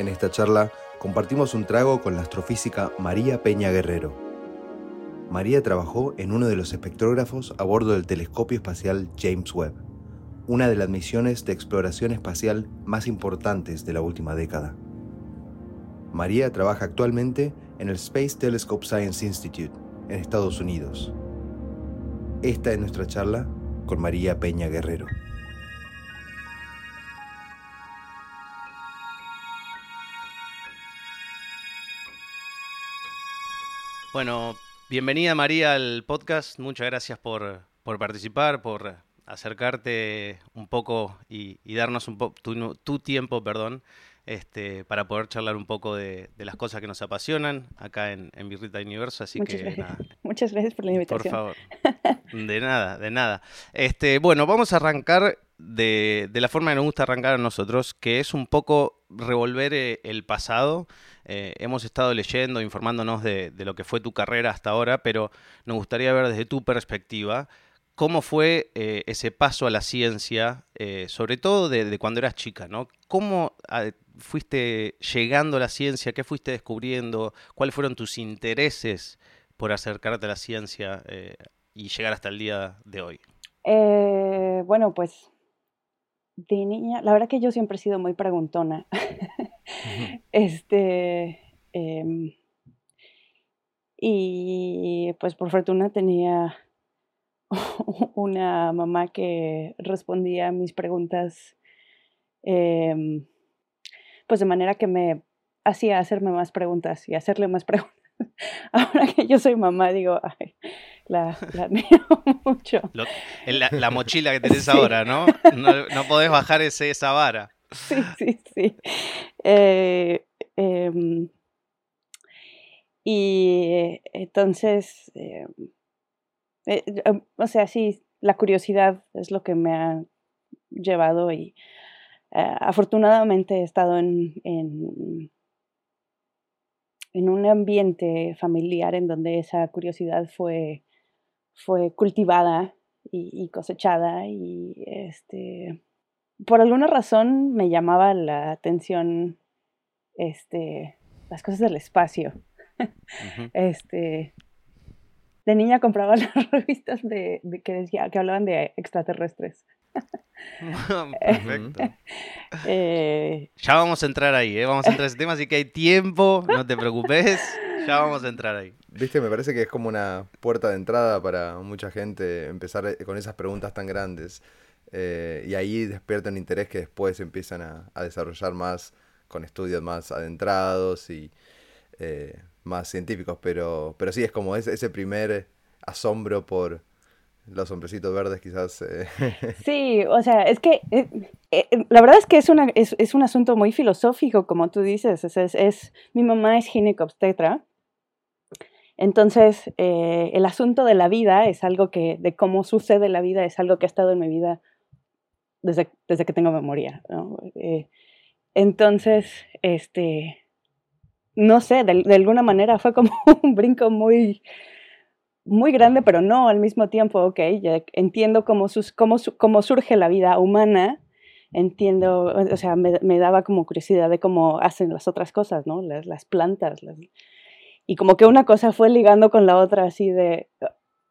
En esta charla compartimos un trago con la astrofísica María Peña Guerrero. María trabajó en uno de los espectrógrafos a bordo del telescopio espacial James Webb, una de las misiones de exploración espacial más importantes de la última década. María trabaja actualmente en el Space Telescope Science Institute en Estados Unidos. Esta es nuestra charla con María Peña Guerrero. Bueno, bienvenida María al podcast. Muchas gracias por, participar, por acercarte un poco y, darnos un poco tu, tiempo, perdón, este, para poder charlar un poco de, las cosas que nos apasionan acá en, en Virrita Universo. Así Muchas que gracias. Muchas gracias por la invitación. Por favor. De nada, de nada. Este, bueno, vamos a arrancar de, de la forma que nos gusta arrancar a nosotros, que es un poco revolver eh, el pasado eh, hemos estado leyendo, informándonos de, lo que fue tu carrera hasta ahora, pero nos gustaría ver desde tu perspectiva cómo fue eh, ese paso a la ciencia, sobre todo de, cuando eras chica, ¿no? ¿Cómo fuiste llegando a la ciencia? ¿Qué fuiste descubriendo? ¿Cuáles fueron tus intereses por acercarte a la ciencia y llegar hasta el día de hoy? bueno, pues de niña, la verdad que yo siempre he sido muy preguntona. este. Em, y pues por fortuna tenía una mamá que respondía a mis preguntas, em, pues de manera que me hacía hacerme más preguntas y hacerle más preguntas. Ahora que yo soy mamá, digo, ay, la, la mucho. la, mochila que tenés ahora, ¿no? ¿no? ¿no? podés bajar ese, esa vara. Sí, sí, sí. Eh, em, y entonces, em, eh, em, o sea, sí, la curiosidad es lo que me ha llevado y eh, afortunadamente he estado en, en, un ambiente familiar en donde esa curiosidad fue, fue cultivada y, y cosechada y este por alguna razón me llamaba la atención este, las cosas del espacio. Este, de niña compraba las revistas de, que decía que hablaban de extraterrestres. Perfecto. Eh, ya vamos a entrar ahí, ¿eh? vamos a entrar a ese tema, así que hay tiempo, no te preocupes, ya vamos a entrar ahí. Viste, me parece que es como una puerta de entrada para mucha gente empezar eh, con esas preguntas tan grandes. Eh, y ahí despiertan interés que después empiezan a, desarrollar más con estudios más adentrados y eh, más científicos, pero, pero sí es como ese, ese primer asombro por los hombrecitos verdes quizás. Eh. Sí, o sea, es que la verdad es que es, una, es, es, un asunto muy filosófico, como tú dices, es, es, mi mamá es ginecobstetra, entonces el asunto de la vida es algo que, de cómo sucede la vida, es algo que ha estado en mi vida desde, que tengo memoria. Eh, entonces, este, no sé, de, alguna manera fue como un brinco muy, muy grande, pero no al mismo tiempo, ok, ya entiendo cómo, sus, cómo, cómo surge la vida humana, entiendo, o sea, me, daba como curiosidad de cómo hacen las otras cosas, ¿no? Las, las plantas. y como que una cosa fue ligando con la otra así de,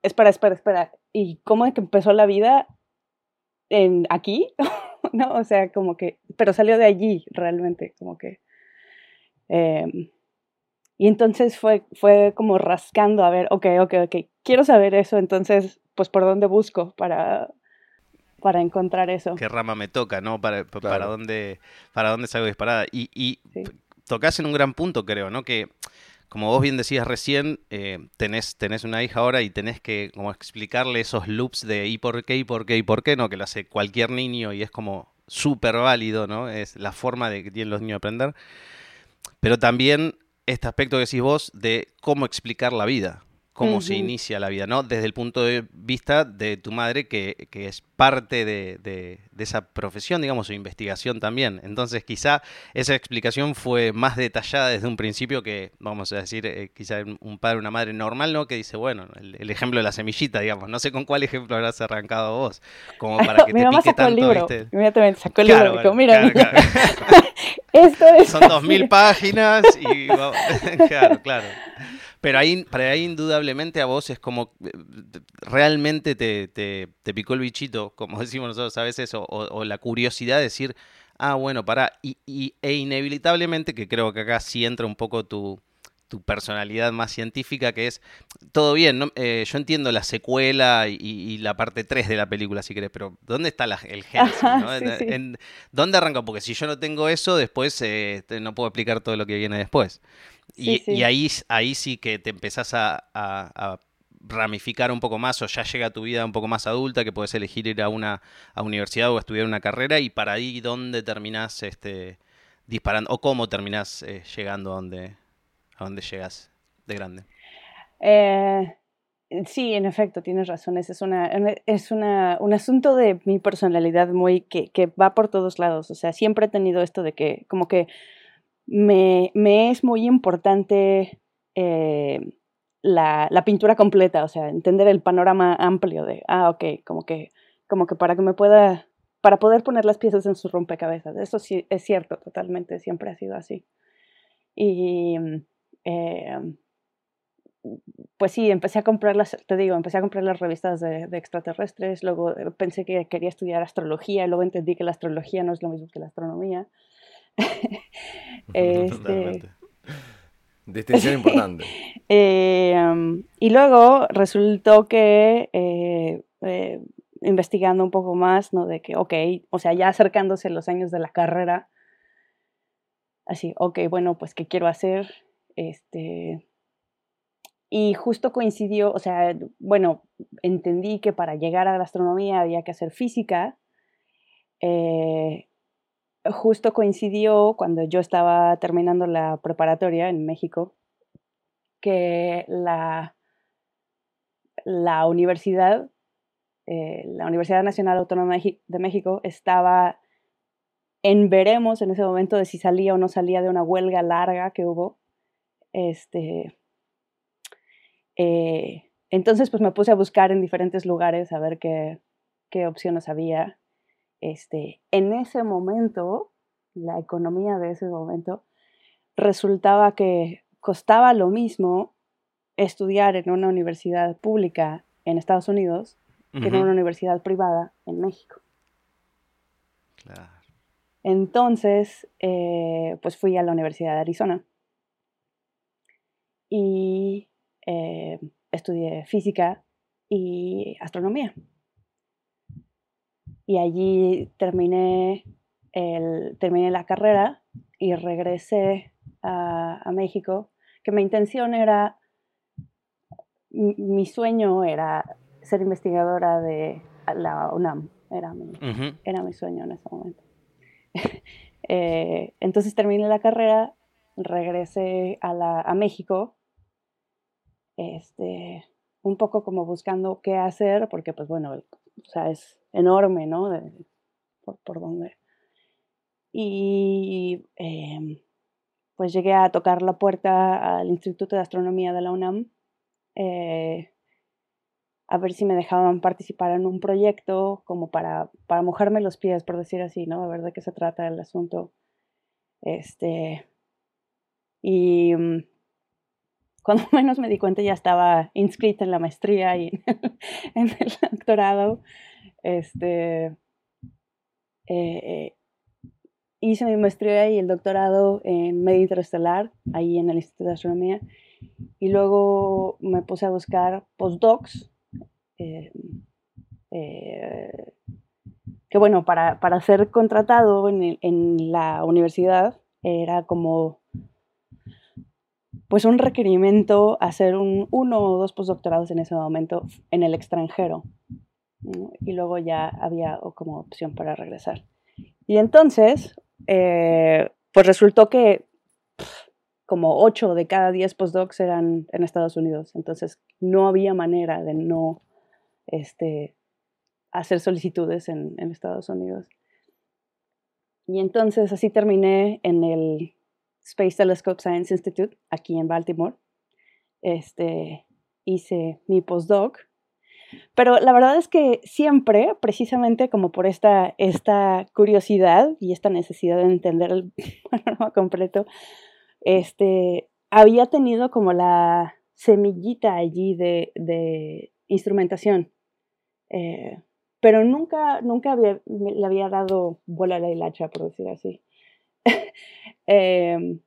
espera, espera, espera, ¿y cómo es que empezó la vida? en aquí, ¿no? O sea, como que, pero salió de allí realmente, como que... Em, y entonces fue, fue como rascando, a ver, ok, ok, ok, quiero saber eso, entonces, pues, ¿por dónde busco para, para encontrar eso? ¿Qué rama me toca, no? Para, para, dónde, para dónde salgo disparada. Y, y tocas en un gran punto, creo, ¿no? Que como vos bien decías recién, eh, tenés, tenés una hija ahora y tenés que como explicarle esos loops de y por qué, y por qué, y por qué, ¿no? Que lo hace cualquier niño y es como súper válido, ¿no? Es la forma de que tienen los niños de aprender. Pero también este aspecto que decís vos de cómo explicar la vida cómo se inicia la vida, ¿no? Desde el punto de vista de tu madre, que, es parte de, esa profesión, digamos, su investigación también. Entonces, quizá esa explicación fue más detallada desde un principio que, vamos a decir, eh, quizá un padre o una madre normal, ¿no? Que dice, bueno, el, ejemplo de la semillita, digamos. No sé con cuál ejemplo habrás arrancado vos, como para que Mi te mamá pique sacó tanto, el libro. Inmediatamente sacó el libro. Dijo, mira, Esto es Son dos mil páginas y claro, claro. Pero ahí, para ahí indudablemente a vos es como eh, realmente te, te, picó el bichito, como decimos nosotros a veces, o, la curiosidad de decir, ah, bueno, para, y, y, e inevitablemente, que creo que acá sí entra un poco tu, tu personalidad más científica, que es, todo bien, eh, yo entiendo la secuela y, la parte 3 de la película, si querés, pero ¿dónde está el génesis? ¿Dónde arranca? Porque si yo no tengo eso, después eh, no puedo explicar todo lo que viene después. y, ahí, ahí sí que te empezás a, ramificar un poco más o ya llega tu vida un poco más adulta, que puedes elegir ir a una universidad o estudiar una carrera y para ahí dónde terminás este, disparando o cómo terminás eh, llegando a donde, a dónde llegas de grande. Eh, sí, en efecto, tienes razón. Es, una, es una, un asunto de mi personalidad muy que, que, va por todos lados. O sea, siempre he tenido esto de que como que me, me es muy importante eh, la, la, pintura completa, o sea, entender el panorama amplio de, ah, ok, como que, como que para que me pueda, para poder poner las piezas en su rompecabezas. Eso sí es cierto, totalmente, siempre ha sido así. Y Em, pues sí, empecé a comprar las, te digo, empecé a comprar las revistas de, extraterrestres, luego eh, pensé que quería estudiar astrología, y luego entendí que la astrología no es lo mismo que la astronomía. este, Distinción importante. Em, y luego resultó que, eh, eh, investigando un poco más, ¿no? De que, ok, o sea, ya acercándose los años de la carrera, así, ok, bueno, pues, ¿qué quiero hacer? Este, y justo coincidió, o sea, bueno, entendí que para llegar a la astronomía había que hacer física. Eh, justo coincidió cuando yo estaba terminando la preparatoria en México, que la, la universidad, eh, la Universidad Nacional Autónoma de México, estaba en veremos en ese momento de si salía o no salía de una huelga larga que hubo este, eh, entonces, pues me puse a buscar en diferentes lugares a ver qué, qué opciones había. Este, en ese momento, la economía de ese momento, resultaba que costaba lo mismo estudiar en una universidad pública en Estados Unidos que en una universidad privada en México. Entonces, eh, pues fui a la Universidad de Arizona y eh, estudié física y astronomía. Y allí terminé, el, terminé la carrera y regresé a, México, que mi intención era, mi, sueño era ser investigadora de la UNAM, era mi, era mi sueño en ese momento. Eh, entonces terminé la carrera, regresé a, la, a México este, un poco como buscando qué hacer, porque pues bueno, o sea, es enorme, ¿no? por, por donde. Y em, pues llegué a tocar la puerta al Instituto de Astronomía de la UNAM eh, a ver si me dejaban participar en un proyecto como para, para mojarme los pies, por decir así, ¿no? A ver de qué se trata el asunto. Este, y mm, cuando menos me di cuenta ya estaba inscrita en la maestría y en el doctorado. Este, eh, hice mi maestría y el doctorado en medio interestelar, ahí en el Instituto de Astronomía, y luego me puse a buscar postdocs, eh, eh, que bueno, para, para ser contratado en, en la universidad era como pues un requerimiento hacer un, uno o dos postdoctorados en ese momento en el extranjero. Y luego ya había como opción para regresar. Y entonces, eh, pues resultó que como ocho de cada diez postdocs eran en Estados Unidos. Entonces no había manera de no este, hacer solicitudes en Estados Unidos. Y entonces así terminé en el Space Telescope Science Institute aquí en Baltimore. Este, hice mi postdoc, Pero la verdad es que siempre, precisamente como por esta, esta curiosidad y esta necesidad de entender el panorama completo, este, había tenido como la semillita allí de, de instrumentación. Eh, pero nunca, nunca había, le había dado bola a la hilacha, por decir así. Em,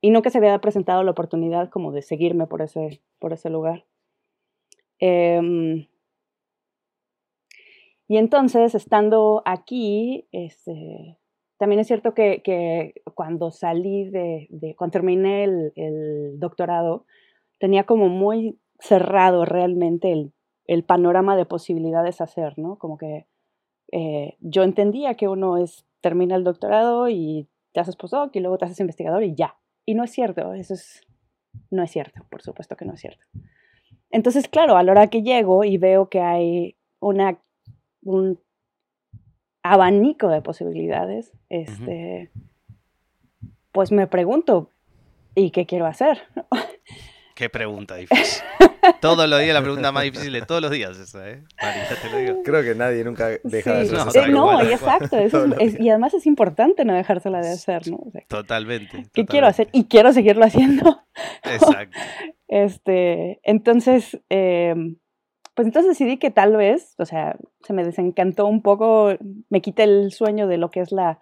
y nunca se había presentado la oportunidad como de seguirme por ese, por ese lugar. Em, y entonces, estando aquí, este, también es cierto que, cuando salí de, cuando terminé el, doctorado, tenía como muy cerrado realmente el, el panorama de posibilidades a hacer, ¿no? Como que eh, yo entendía que uno es, termina el doctorado y te haces postdoc y luego te haces investigador y ya. Y no es cierto, eso es, no es cierto, por supuesto que no es cierto. Entonces, claro, a la hora que llego y veo que hay una, un abanico de posibilidades, este, pues me pregunto, ¿y qué quiero hacer? Qué pregunta difícil. todos los días la pregunta más difícil de todos los días esa, ¿eh? te lo digo. Creo que nadie nunca deja de hacer No, no y exacto. y además es importante no dejársela de hacer, ¿no? totalmente. ¿Qué quiero hacer? Y quiero seguirlo haciendo. Exacto. este, entonces, em, pues entonces decidí que tal vez, o sea, se me desencantó un poco, me quité el sueño de lo que es la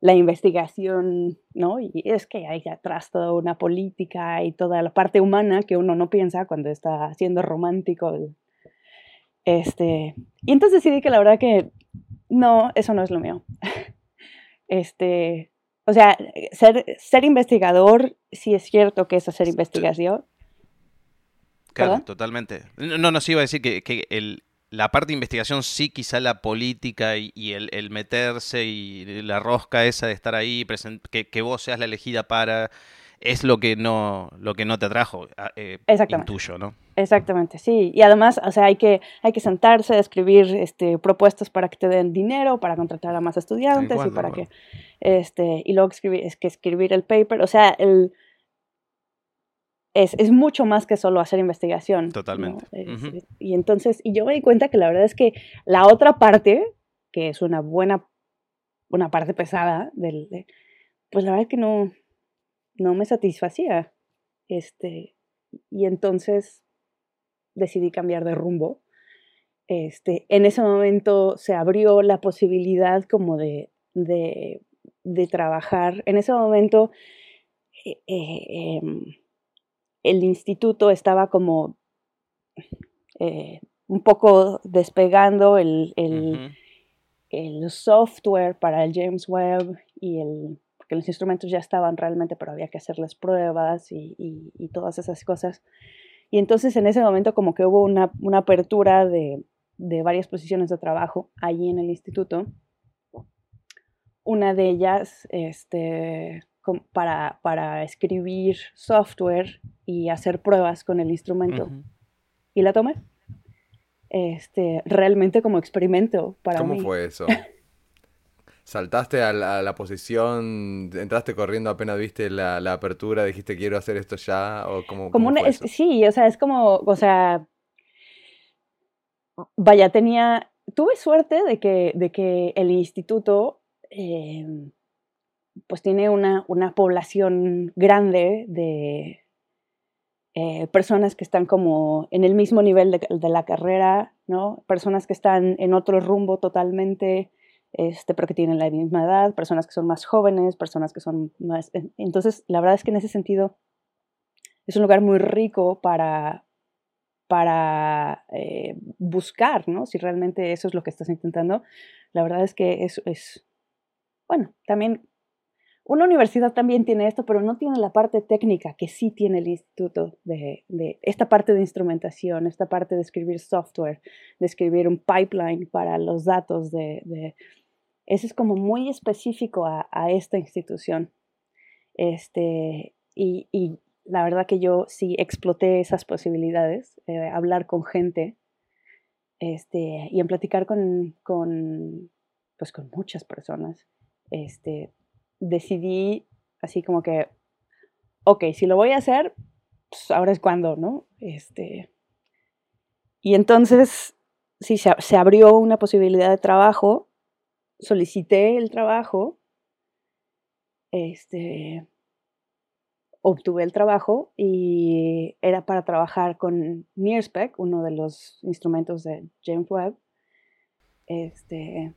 la investigación, ¿no? Y es que hay atrás toda una política y toda la parte humana que uno no piensa cuando está siendo romántico. Este, y entonces decidí que la verdad que no, eso no es lo mío. Este, o sea, ser, ser investigador, sí es cierto que es hacer investigación. Claro, totalmente. No, no, sí iba a decir que, que el, la parte de investigación sí, quizá la política y, el, meterse y la rosca esa de estar ahí, que, que, vos seas la elegida para, es lo que no, lo que no te atrajo, eh, Exactamente. intuyo, ¿no? Exactamente, sí. Y además, o sea, hay que, hay que sentarse, escribir este, propuestas para que te den dinero, para contratar a más estudiantes y para que, este, y luego escribir, es que escribir el paper, o sea, el es, mucho más que solo hacer investigación. Totalmente. Y entonces, y yo me di cuenta que la verdad es que la otra parte, que es una buena, una parte pesada del, pues la verdad es que no, no me satisfacía. Este, y entonces decidí cambiar de rumbo. Este, en ese momento se abrió la posibilidad como de, de, trabajar. En ese momento eh, eh, em, el instituto estaba como eh, un poco despegando el, software para el James Webb y el porque los instrumentos ya estaban realmente, pero había que hacerles pruebas y, todas esas cosas. Y entonces en ese momento como que hubo una, apertura de, de, varias posiciones de trabajo allí en el instituto. Una de ellas, este, para, para escribir software y hacer pruebas con el instrumento. Y la tomé. Este, realmente como experimento para ¿Cómo fue eso? ¿Saltaste a la, posición, entraste corriendo apenas viste la, apertura, dijiste quiero hacer esto ya? ¿O cómo, como sí, o sea, es como, o sea, vaya, tenía, tuve suerte de que, de que el instituto em, pues tiene una, población grande de eh, personas que están como en el mismo nivel de, la carrera, ¿no? Personas que están en otro rumbo totalmente, este, pero que tienen la misma edad, personas que son más jóvenes, personas que son más... Entonces, la verdad es que en ese sentido es un lugar muy rico para, para eh, buscar, ¿no? Si realmente eso es lo que estás intentando. La verdad es que es bueno, también una universidad también tiene esto, pero no tiene la parte técnica que sí tiene el instituto de, esta parte de instrumentación, esta parte de escribir software, de escribir un pipeline para los datos. De, Eso es como muy específico a, esta institución. Este, y, la verdad que yo sí exploté esas posibilidades, eh, hablar con gente este, y en platicar con, con, pues con muchas personas. Este, decidí así como que, ok, si lo voy a hacer, pues ahora es cuando, ¿no? Este, y entonces, sí, se, se, abrió una posibilidad de trabajo, solicité el trabajo, este, obtuve el trabajo y era para trabajar con Nearspec, uno de los instrumentos de James Webb. Este,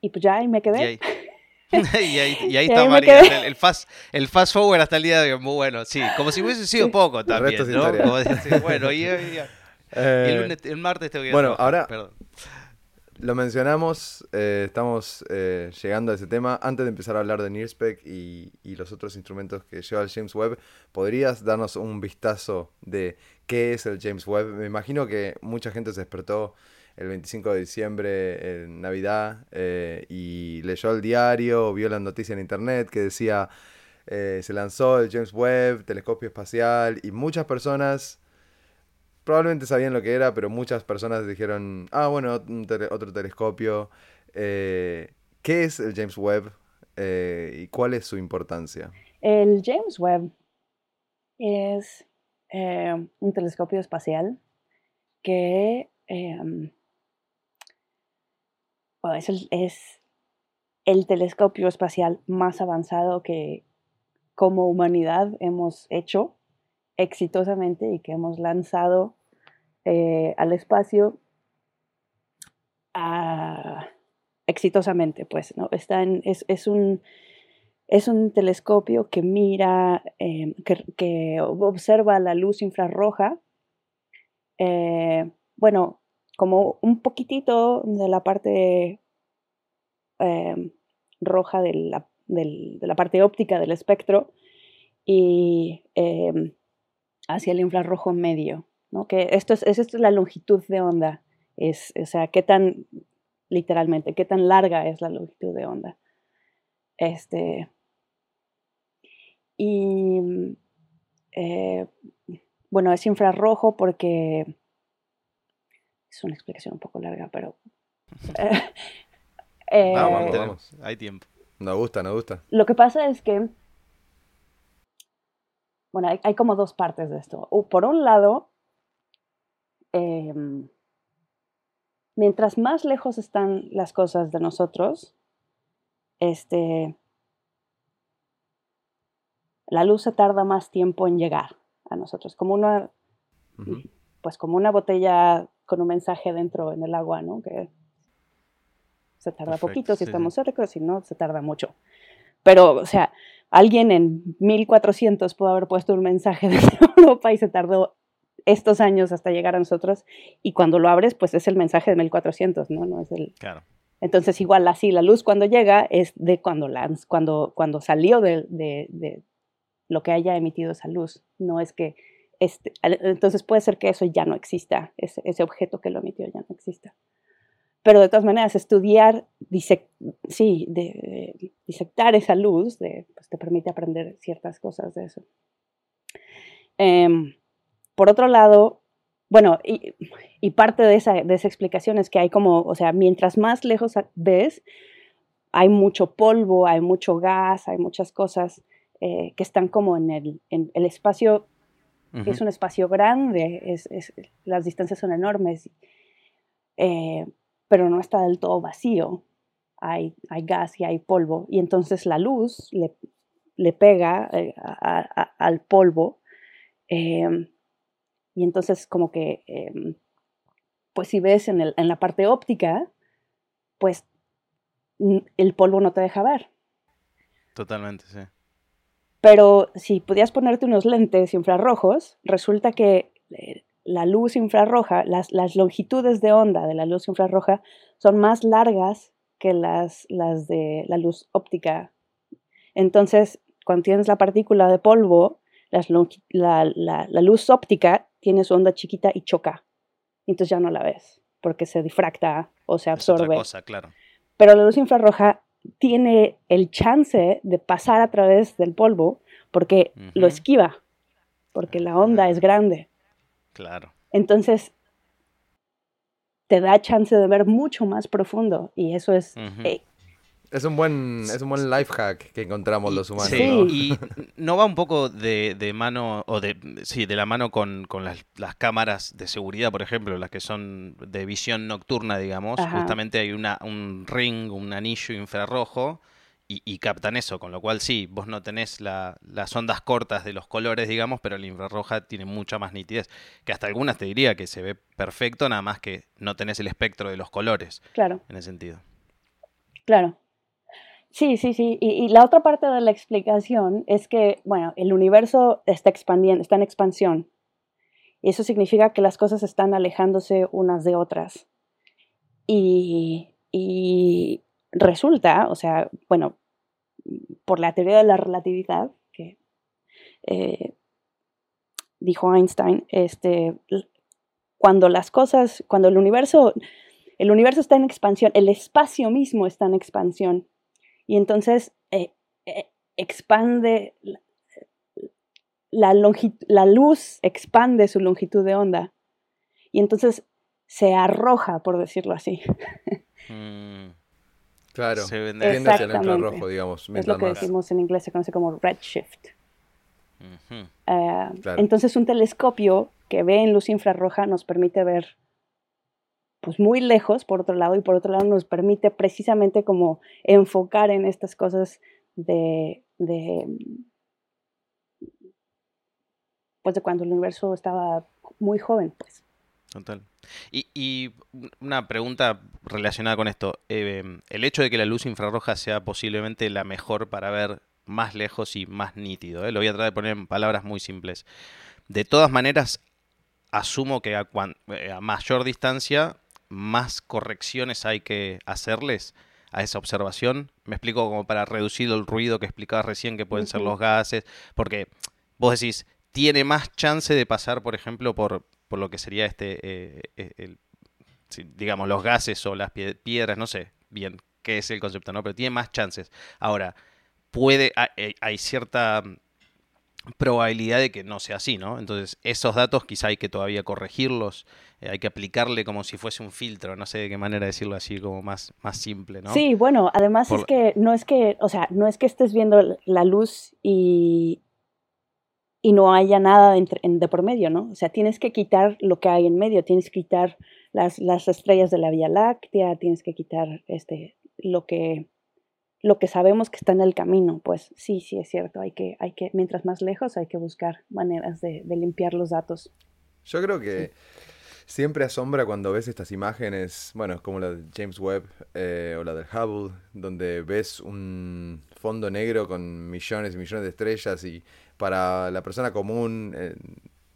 y pues ya ahí me quedé. y ahí, está María, el, fast, el fast forward hasta el día de hoy, muy bueno, sí, como si hubiese sido poco también, ¿no? bueno, y, el, el, martes tengo que Bueno, ahora, Perdón. Lo mencionamos, eh, estamos eh, llegando a ese tema. Antes de empezar a hablar de Nearspec y, y, los otros instrumentos que lleva el James Webb, ¿podrías darnos un vistazo de qué es el James Webb? Me imagino que mucha gente se despertó el 25 de diciembre, en Navidad, eh, y leyó el diario, vio la noticia en internet que decía, se lanzó el James Webb, telescopio espacial, y muchas personas probablemente sabían lo que era, pero muchas personas dijeron, ah, bueno, otro telescopio. Eh, ¿Qué es el James Webb eh, y cuál es su importancia? El James Webb es eh, un telescopio espacial que es, el, es el telescopio espacial más avanzado que como humanidad hemos hecho exitosamente y que hemos lanzado eh, al espacio ah, exitosamente, pues, ¿no? Está en, es, un, es un telescopio que mira, em, que, observa la luz infrarroja, eh, bueno, como un poquitito de la parte em, roja de la, parte óptica del espectro y em, hacia el infrarrojo medio, ¿no? Que esto es, esto es la longitud de onda, es, o sea, qué tan, literalmente, qué tan larga es la longitud de onda. Este, y eh, bueno, es infrarrojo porque es una explicación un poco larga, pero... Eh, vamos, vamos, hay tiempo. Nos gusta, nos gusta. Lo que pasa es que bueno, hay, como dos partes de esto. Por un lado, em, mientras más lejos están las cosas de nosotros, este, la luz se tarda más tiempo en llegar a nosotros, como una, pues como una botella con un mensaje dentro en el agua, ¿no? Que se tarda poquito si estamos cerca, si no, se tarda mucho. Pero, o sea, alguien en 1400 pudo haber puesto un mensaje de Europa y se tardó estos años hasta llegar a nosotros y cuando lo abres pues es el mensaje de 1400, ¿no? No es el Claro. Entonces igual así la luz cuando llega es de cuando lanz, cuando cuando salió de, de, lo que haya emitido esa luz, no es que este, entonces puede ser que eso ya no exista, ese, objeto que lo emitió ya no exista pero de todas maneras estudiar, sí, de, disectar esa luz pues te permite aprender ciertas cosas de eso. Em, por otro lado, bueno, y, parte de esa, explicación es que hay como, o sea, mientras más lejos ves, hay mucho polvo, hay mucho gas, hay muchas cosas eh, que están como en el espacio, es un espacio grande, es, las distancias son enormes. Eh, pero no está del todo vacío. Hay, hay gas y hay polvo. Y entonces la luz le, le pega eh, al polvo. Em, y entonces como que, em, pues si ves en, el, en la parte óptica, pues el polvo no te deja ver. Totalmente, sí. Pero si podías ponerte unos lentes infrarrojos, resulta que eh, la luz infrarroja, las, longitudes de onda de la luz infrarroja son más largas que las, las de la luz óptica. Entonces, cuando tienes la partícula de polvo, la, luz óptica tiene su onda chiquita y choca. Entonces ya no la ves, porque se difracta o se absorbe. cosa, claro. Pero la luz infrarroja tiene el chance de pasar a través del polvo porque lo esquiva, porque la onda es grande. Claro. Entonces, te da chance de ver mucho más profundo y eso es eh, Es un buen, es un buen life hack que encontramos los humanos. Sí, y no va un poco de, mano, o de, sí, de la mano con, las, cámaras de seguridad, por ejemplo, las que son de visión nocturna, digamos. Justamente hay una, un ring, un anillo infrarrojo, y, captan eso, con lo cual sí, vos no tenés las ondas cortas de los colores, digamos, pero la infrarroja tiene mucha más nitidez. Que hasta algunas te diría que se ve perfecto, nada más que no tenés el espectro de los colores. Claro. En ese sentido. Claro. Sí, sí, sí. Y, la otra parte de la explicación es que, bueno, el universo está expandiendo, está en expansión. Y eso significa que las cosas están alejándose unas de otras. Y, resulta, o sea, bueno, por la teoría de la relatividad, que eh, dijo Einstein, este, cuando las cosas, cuando el universo, el universo está en expansión, el espacio mismo está en expansión y entonces eh, eh, expande, la, la luz expande su longitud de onda y entonces se arroja, por decirlo así. Mm, claro, se vende hacia el infrarrojo, digamos. Es lo que decimos en inglés, se conoce como redshift. Eh, entonces un telescopio que ve en luz infrarroja nos permite ver pues muy lejos, por otro lado, y por otro lado nos permite precisamente como enfocar en estas cosas de, de pues de cuando el universo estaba muy joven, pues. Total. Y, una pregunta relacionada con esto. Eh, el hecho de que la luz infrarroja sea posiblemente la mejor para ver más lejos y más nítido, ¿eh? lo voy a tratar de poner en palabras muy simples. De todas maneras, asumo que a, eh, a mayor distancia más correcciones hay que hacerles a esa observación? Me explico como para reducir el ruido que explicabas recién, que pueden ser los gases, porque vos decís, tiene más chance de pasar, por ejemplo, por, por lo que sería este, eh, eh, digamos, los gases o las piedras, no sé bien qué es el concepto, ¿no? Pero tiene más chances. Ahora, puede, hay, hay cierta probabilidad de que no sea así, ¿no? Entonces, esos datos quizá hay que todavía corregirlos, eh, hay que aplicarle como si fuese un filtro, no sé de qué manera decirlo así, como más, más simple, ¿no? Sí, bueno, además es que no es que, o sea, no es que estés viendo la luz y, y no haya nada de, de, por medio, ¿no? O sea, tienes que quitar lo que hay en medio, tienes que quitar las, las estrellas de la Vía Láctea, tienes que quitar este, lo que lo que sabemos que está en el camino, pues sí, sí es cierto, hay que, hay que, mientras más lejos hay que buscar maneras de, limpiar los datos. Yo creo que siempre asombra cuando ves estas imágenes, bueno, como la de James Webb eh, o la del Hubble, donde ves un fondo negro con millones y millones de estrellas y para la persona común, eh,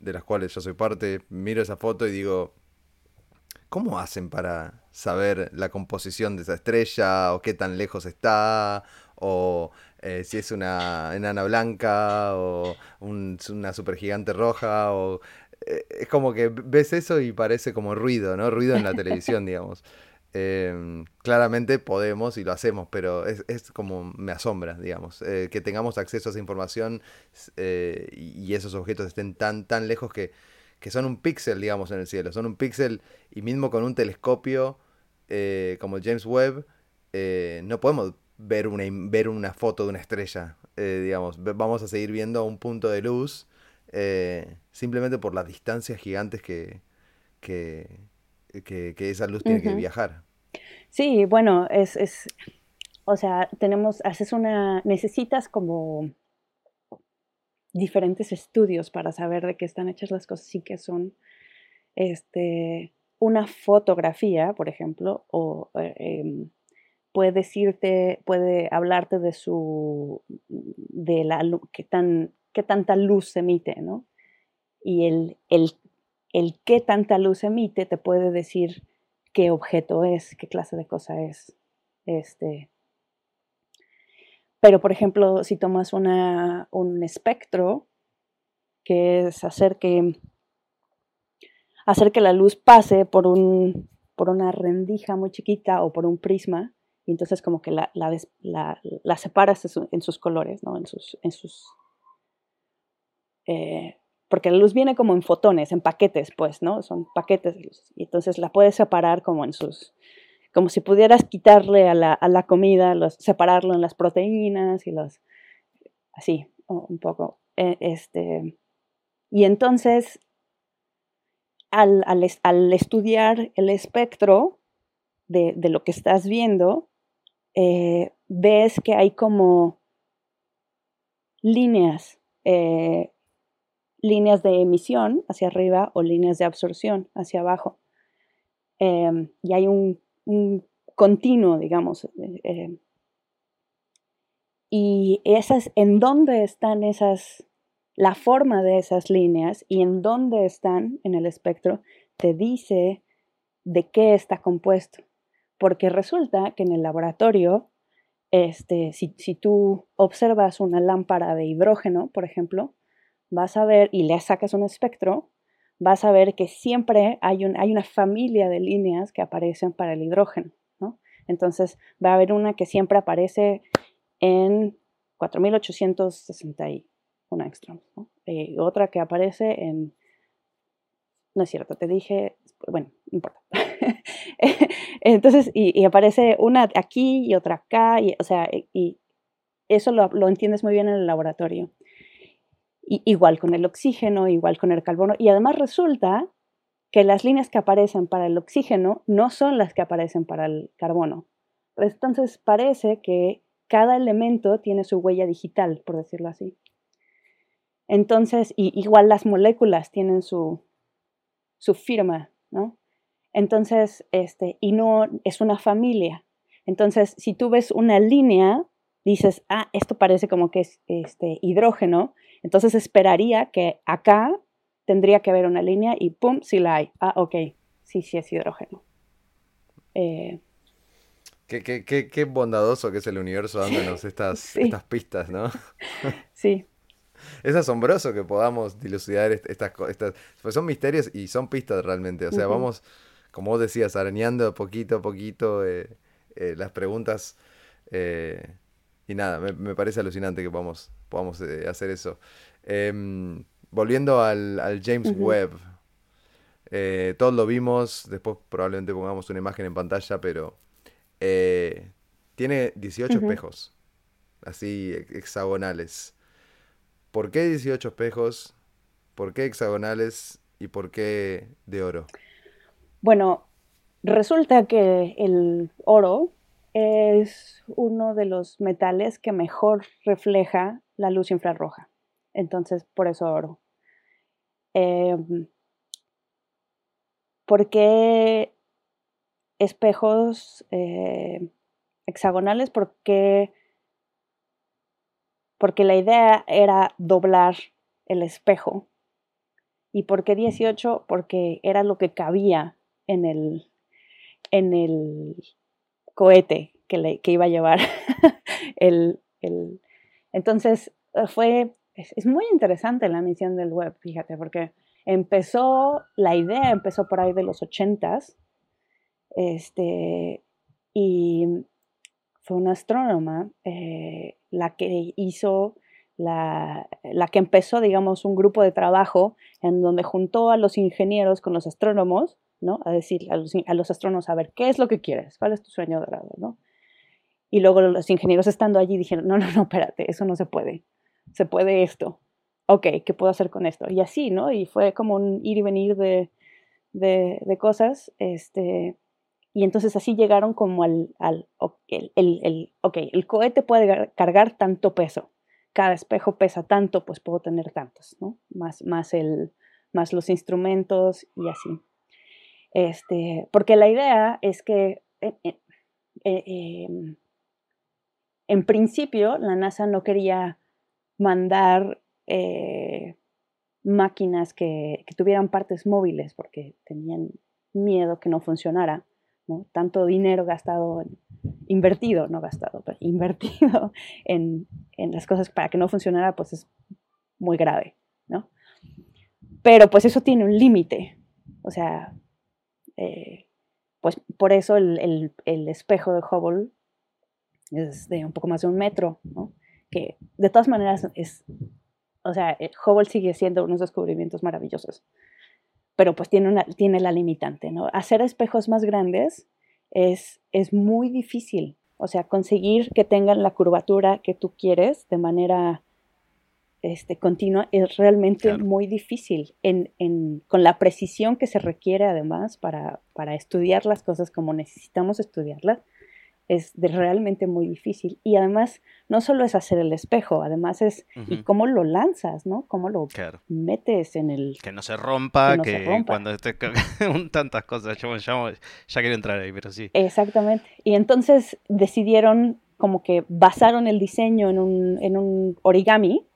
de las cuales yo soy parte, miro esa foto y digo, ¿cómo hacen para saber la composición de esa estrella o qué tan lejos está o eh, si es una enana blanca o una supergigante roja o eh, es como que ves eso y parece como ruido, ¿no? Ruido en la televisión, digamos. Em, claramente podemos y lo hacemos, pero es, es como me asombra, digamos, eh, que tengamos acceso a esa información y esos objetos estén tan, tan lejos que que son un píxel, digamos, en el cielo. Son un píxel y mismo con un telescopio eh, como James Webb, eh, no podemos ver una, ver una foto de una estrella, eh, digamos. Vamos a seguir viendo un punto de luz simplemente por las distancias gigantes que, que, esa luz tiene que viajar. Sí, bueno, es, es, o sea, tenemos, haces una, necesitas como diferentes estudios para saber de qué están hechas las cosas y que son este, una fotografía, por ejemplo, o eh, em, puede decirte, puede hablarte de su, de la qué tan, qué tanta luz emite, ¿no? Y el, el, el qué tanta luz emite te puede decir qué objeto es, qué clase de cosa es. Este, pero, por ejemplo, si tomas un espectro, que es hacer que, hacer que la luz pase por, un, por una rendija muy chiquita o por un prisma, y entonces como que la, la, la, separas en sus colores, ¿no? En sus... En sus eh, porque la luz viene como en fotones, en paquetes, pues, ¿no? Son paquetes de luz. Y entonces la puedes separar como en sus como si pudieras quitarle a la, comida, los, separarlo en las proteínas y los, así, un poco. E, este, y entonces, al, estudiar el espectro de, lo que estás viendo, eh, ves que hay como líneas, eh, líneas de emisión hacia arriba o líneas de absorción hacia abajo. Em, y hay un, continuo, digamos. Eh, y esas, en dónde están esas, la forma de esas líneas y en dónde están en el espectro, te dice de qué está compuesto. Porque resulta que en el laboratorio este, si, tú observas una lámpara de hidrógeno, por ejemplo, vas a ver, y le sacas un espectro, vas a ver que siempre hay, hay una familia de líneas que aparecen para el hidrógeno. Entonces va a haber una que siempre aparece en 4861 angstroms, eh, otra que aparece en, no es cierto, te dije, bueno, no importa. Entonces, y, aparece una aquí y otra acá, y, o sea, y eso lo, entiendes muy bien en el laboratorio. igual con el oxígeno, igual con el carbono, y además resulta que las líneas que aparecen para el oxígeno no son las que aparecen para el carbono. Entonces parece que cada elemento tiene su huella digital, por decirlo así. Entonces, igual las moléculas tienen su, su firma, ¿no? Entonces, este, y no es una familia. Entonces, si tú ves una línea, dices, ah, esto parece como que es este, hidrógeno, entonces esperaría que acá tendría que haber una línea y pum, sí la hay. Ah, ok, sí, sí es hidrógeno. Eh, qué, qué, qué, qué, bondadoso que es el universo dándonos estas, estas pistas, ¿no? sí. Es asombroso que podamos dilucidar estas cosas. Pues son misterios y son pistas realmente. O sea, vamos como vos decías, arañando poquito a poquito eh, eh, las preguntas. Eh, y nada, me, parece alucinante que podamos, podamos hacer eso. Em, volviendo al, James Webb. todos lo vimos, después probablemente pongamos una imagen en pantalla, pero tiene 18 espejos, así hexagonales. ¿Por qué 18 espejos? ¿Por qué hexagonales? ¿Y por qué de oro? Bueno, resulta que el oro es uno de los metales que mejor refleja la luz infrarroja. Entonces, por eso oro. Em, ¿Por qué espejos eh, hexagonales? Porque, porque la idea era doblar el espejo. ¿Y por qué 18? Porque era lo que cabía en el, en el cohete que, le, que iba a llevar el, el, Entonces, eh, fue, es, muy interesante la misión del web, fíjate, porque empezó, la idea empezó por ahí de los ochentas, este, y fue una astrónoma eh, la que hizo, la, la, que empezó, digamos, un grupo de trabajo en donde juntó a los ingenieros con los astrónomos a decir a los, astrónomos, a ver, ¿qué es lo que quieres? ¿Cuál es tu sueño dorado, no? Y luego los ingenieros estando allí dijeron, no, no, no, espérate, eso no se puede. Se puede esto. Ok, ¿qué puedo hacer con esto? Y así, ¿no? Y fue como un ir y venir de, cosas. Este, y entonces así llegaron como al, al el, el, el cohete puede cargar tanto peso. Cada espejo pesa tanto, pues puedo tener tantos, ¿no? Más, más, el, más los instrumentos y así. Este, porque la idea es que eh, eh, eh, em, en principio la NASA no quería mandar máquinas que, tuvieran partes móviles porque tenían miedo que no funcionara. ¿No? Tanto dinero gastado, invertido, no gastado, pero invertido en, en, las cosas para que no funcionara, pues es muy grave, ¿no? Pero pues eso tiene un límite. O sea, eh, pues por eso el, espejo de Hubble es de un poco más de un metro, que de todas maneras es, o sea, eh, Hubble sigue siendo unos descubrimientos maravillosos, pero pues tiene, una, tiene la limitante, ¿no? Hacer espejos más grandes es, es muy difícil. O sea, conseguir que tengan la curvatura que tú quieres de manera este, continua es realmente muy difícil con la precisión que se requiere además para, para estudiar las cosas como necesitamos estudiarlas es realmente muy difícil. Y además, no solo es hacer el espejo, además es y cómo lo lanzas, ¿no? Cómo lo metes en el... Que no se rompa, que, cuando esté tantas cosas, yo, ya quiero entrar ahí, pero sí. Exactamente. Y entonces decidieron como que basaron el diseño en un, en un origami,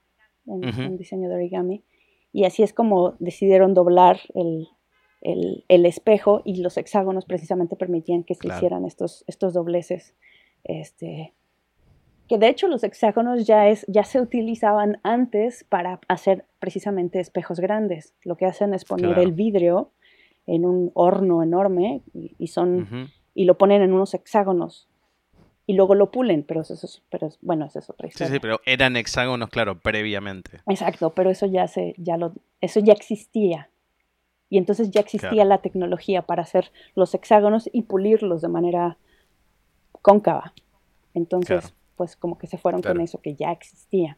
en un diseño de origami, y así es como decidieron doblar el, el, espejo y los hexágonos precisamente permitían que se hicieran estos, estos dobleces. Este, que de hecho los hexágonos ya, es, ya se utilizaban antes para hacer precisamente espejos grandes. Lo que hacen es poner el vidrio en un horno enorme y, son, y lo ponen en unos hexágonos y luego lo pulen, pero eso, pero bueno, eso es otra historia. Sí, sí, pero eran hexágonos, claro, previamente. Exacto, pero eso ya se, ya lo, eso ya existía. Y entonces ya existía la tecnología para hacer los hexágonos y pulirlos de manera cóncava. Entonces, pues como que se fueron con eso que ya existía.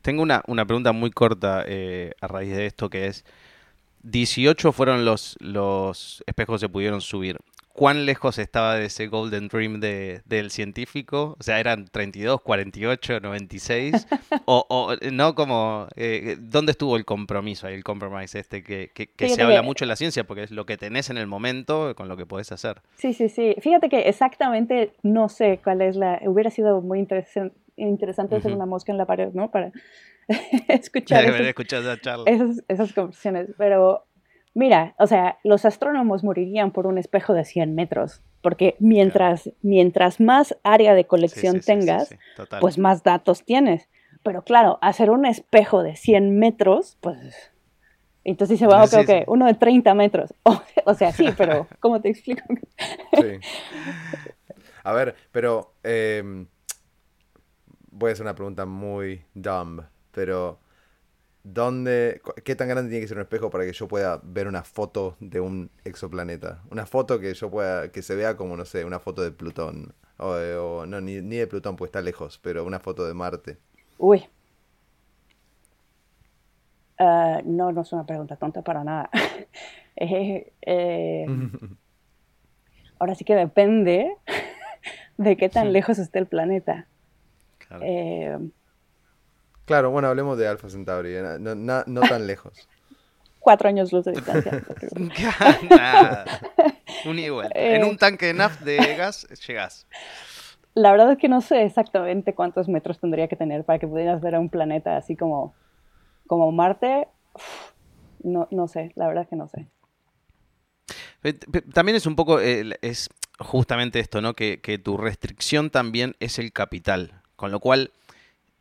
Tengo una, una pregunta muy corta eh, a raíz de esto que es, 18 fueron los, los espejos que se pudieron subir cuán lejos estaba de ese Golden Dream de, del científico. O sea, eran 32, 48, 96. o, o no como, eh, ¿dónde estuvo el compromiso ahí, el compromise este que, que, se habla mucho en la ciencia? Porque es lo que tenés en el momento con lo que podés hacer. Sí, sí, sí. Fíjate que exactamente no sé cuál es la... Hubiera sido muy interesante interesante hacer una mosca en la pared, ¿no? Para escuchar, esas, esas, esas conversaciones. Pero Mira, o sea, los astrónomos morirían por un espejo de 100 metros, porque mientras, mientras más área de colección tengas, pues más datos tienes. Pero claro, hacer un espejo de 100 metros, pues... Entonces dice, bueno, creo que uno de 30 metros. O, sea, sí, pero ¿cómo te explico? sí. A ver, pero em, voy a hacer una pregunta muy dumb, pero ¿Dónde, ¿Qué tan grande tiene que ser un espejo para que yo pueda ver una foto de un exoplaneta? Una foto que yo pueda, que se vea como, no sé, una foto de Plutón. O, no, ni, de Plutón, pues está lejos, pero una foto de Marte. Uy. Ah, no, no es una pregunta tonta para nada. Eh, eh, ahora sí que depende de qué tan lejos esté el planeta. Claro. Eh, Claro, bueno, hablemos de Alpha Centauri, eh, no, tan lejos. Cuatro años luz de distancia. Un igual. en un tanque de naf de gas llegas. La verdad es que no sé exactamente cuántos metros tendría que tener para que pudieras ver a un planeta así como, como Marte. No, no sé, la verdad es que no sé. También es un poco, es justamente esto, ¿no? Que, que tu restricción también es el capital. Con lo cual,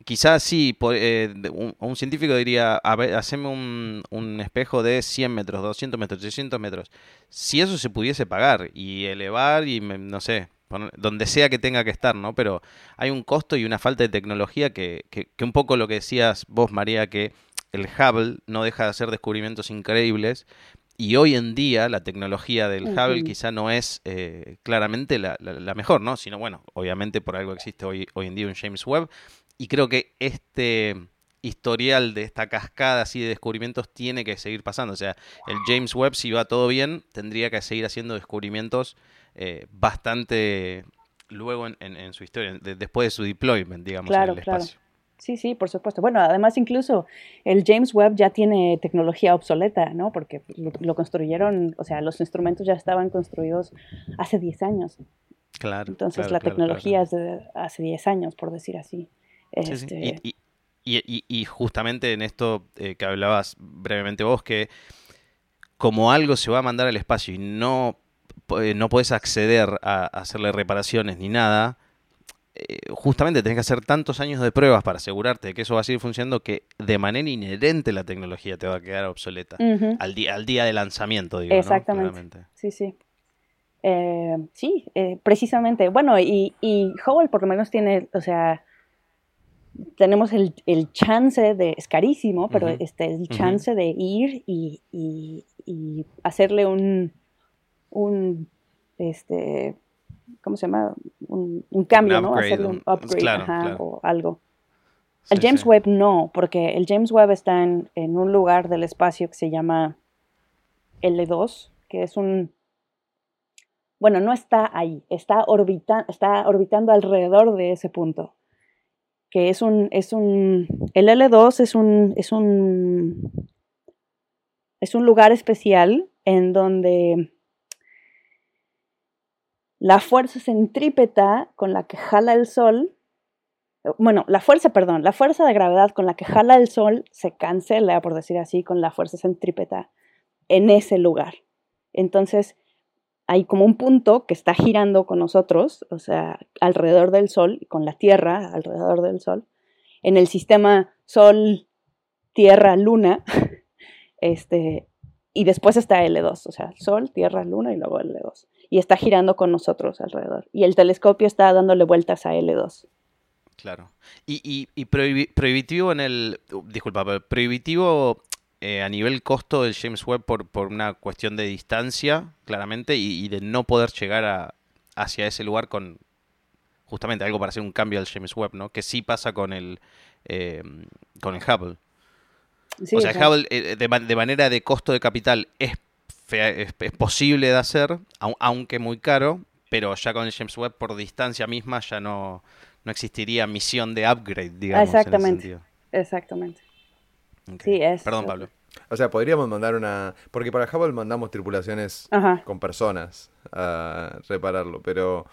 quizás sí, eh, un, científico diría, a ver, haceme un, espejo de 100 metros, 200 metros, 300 metros. Si eso se pudiese pagar y elevar y, no sé, donde sea que tenga que estar, ¿no? Pero hay un costo y una falta de tecnología que, que, un poco lo que decías vos, María, que el Hubble no deja de hacer descubrimientos increíbles. Y hoy en día la tecnología del Hubble quizá no es eh, claramente la, la, mejor, ¿no? Sino, bueno, obviamente por algo existe hoy, hoy en día un James Webb, y creo que este historial de esta cascada así de descubrimientos tiene que seguir pasando. O sea, el James Webb, si va todo bien, tendría que seguir haciendo descubrimientos eh, bastante luego en, su historia, después de su deployment, digamos, en el espacio. Sí, sí, por supuesto. Bueno, además incluso el James Webb ya tiene tecnología obsoleta, ¿no? Porque lo, construyeron, o sea, los instrumentos ya estaban construidos hace 10 años. Claro. Entonces la tecnología es de hace 10 años, por decir así. Este y, justamente en esto eh, que hablabas brevemente vos, que como algo se va a mandar al espacio y no, eh, no puedes acceder a, hacerle reparaciones ni nada, eh, justamente tenés que hacer tantos años de pruebas para asegurarte de que eso va a seguir funcionando que de manera inherente la tecnología te va a quedar obsoleta al, día, al día de lanzamiento, digo. Exactamente. Sí, sí. sí, precisamente. Bueno, y, y Howell por lo menos tiene, o sea, tenemos el, el, chance de, es carísimo, pero este, el chance de ir y, y, y, hacerle un, un este, ¿cómo se llama? Un, cambio, ¿no? Hacerle un upgrade o algo. El James Webb no, porque el James Webb está en, un lugar del espacio que se llama L2, que es un... Bueno, no está ahí, está, orbita, está orbitando alrededor de ese punto. Que es un, es un. El L2 es un. es un. es un lugar especial en donde la fuerza centrípeta con la que jala el Sol, bueno, la fuerza, perdón, la fuerza de gravedad con la que jala el Sol se cancela, por decir así, con la fuerza centrípeta en ese lugar. Entonces, hay como un punto que está girando con nosotros, o sea, alrededor del Sol, con la Tierra alrededor del Sol, en el sistema Sol, Tierra, Luna, este, y después está L2, o sea, Sol, Tierra, Luna y luego L2. Y está girando con nosotros alrededor. Y el telescopio está dándole vueltas a L2. Claro. Y, y, prohibitivo en el. Disculpa, prohibitivo eh, a nivel costo del James Webb por, por una cuestión de distancia, claramente, y, de no poder llegar a, hacia ese lugar con justamente algo para hacer un cambio al James Webb, ¿no? Que sí pasa con el, eh, con el Hubble o sea, Hubble eh, de, manera de costo de capital es, es, posible de hacer, aunque muy caro, pero ya con el James Webb por distancia misma ya no, no existiría misión de upgrade, digamos. Exactamente. Exactamente. Sí, es. Perdón, Pablo. O sea, podríamos mandar una. Porque para Hubble mandamos tripulaciones con personas a repararlo, pero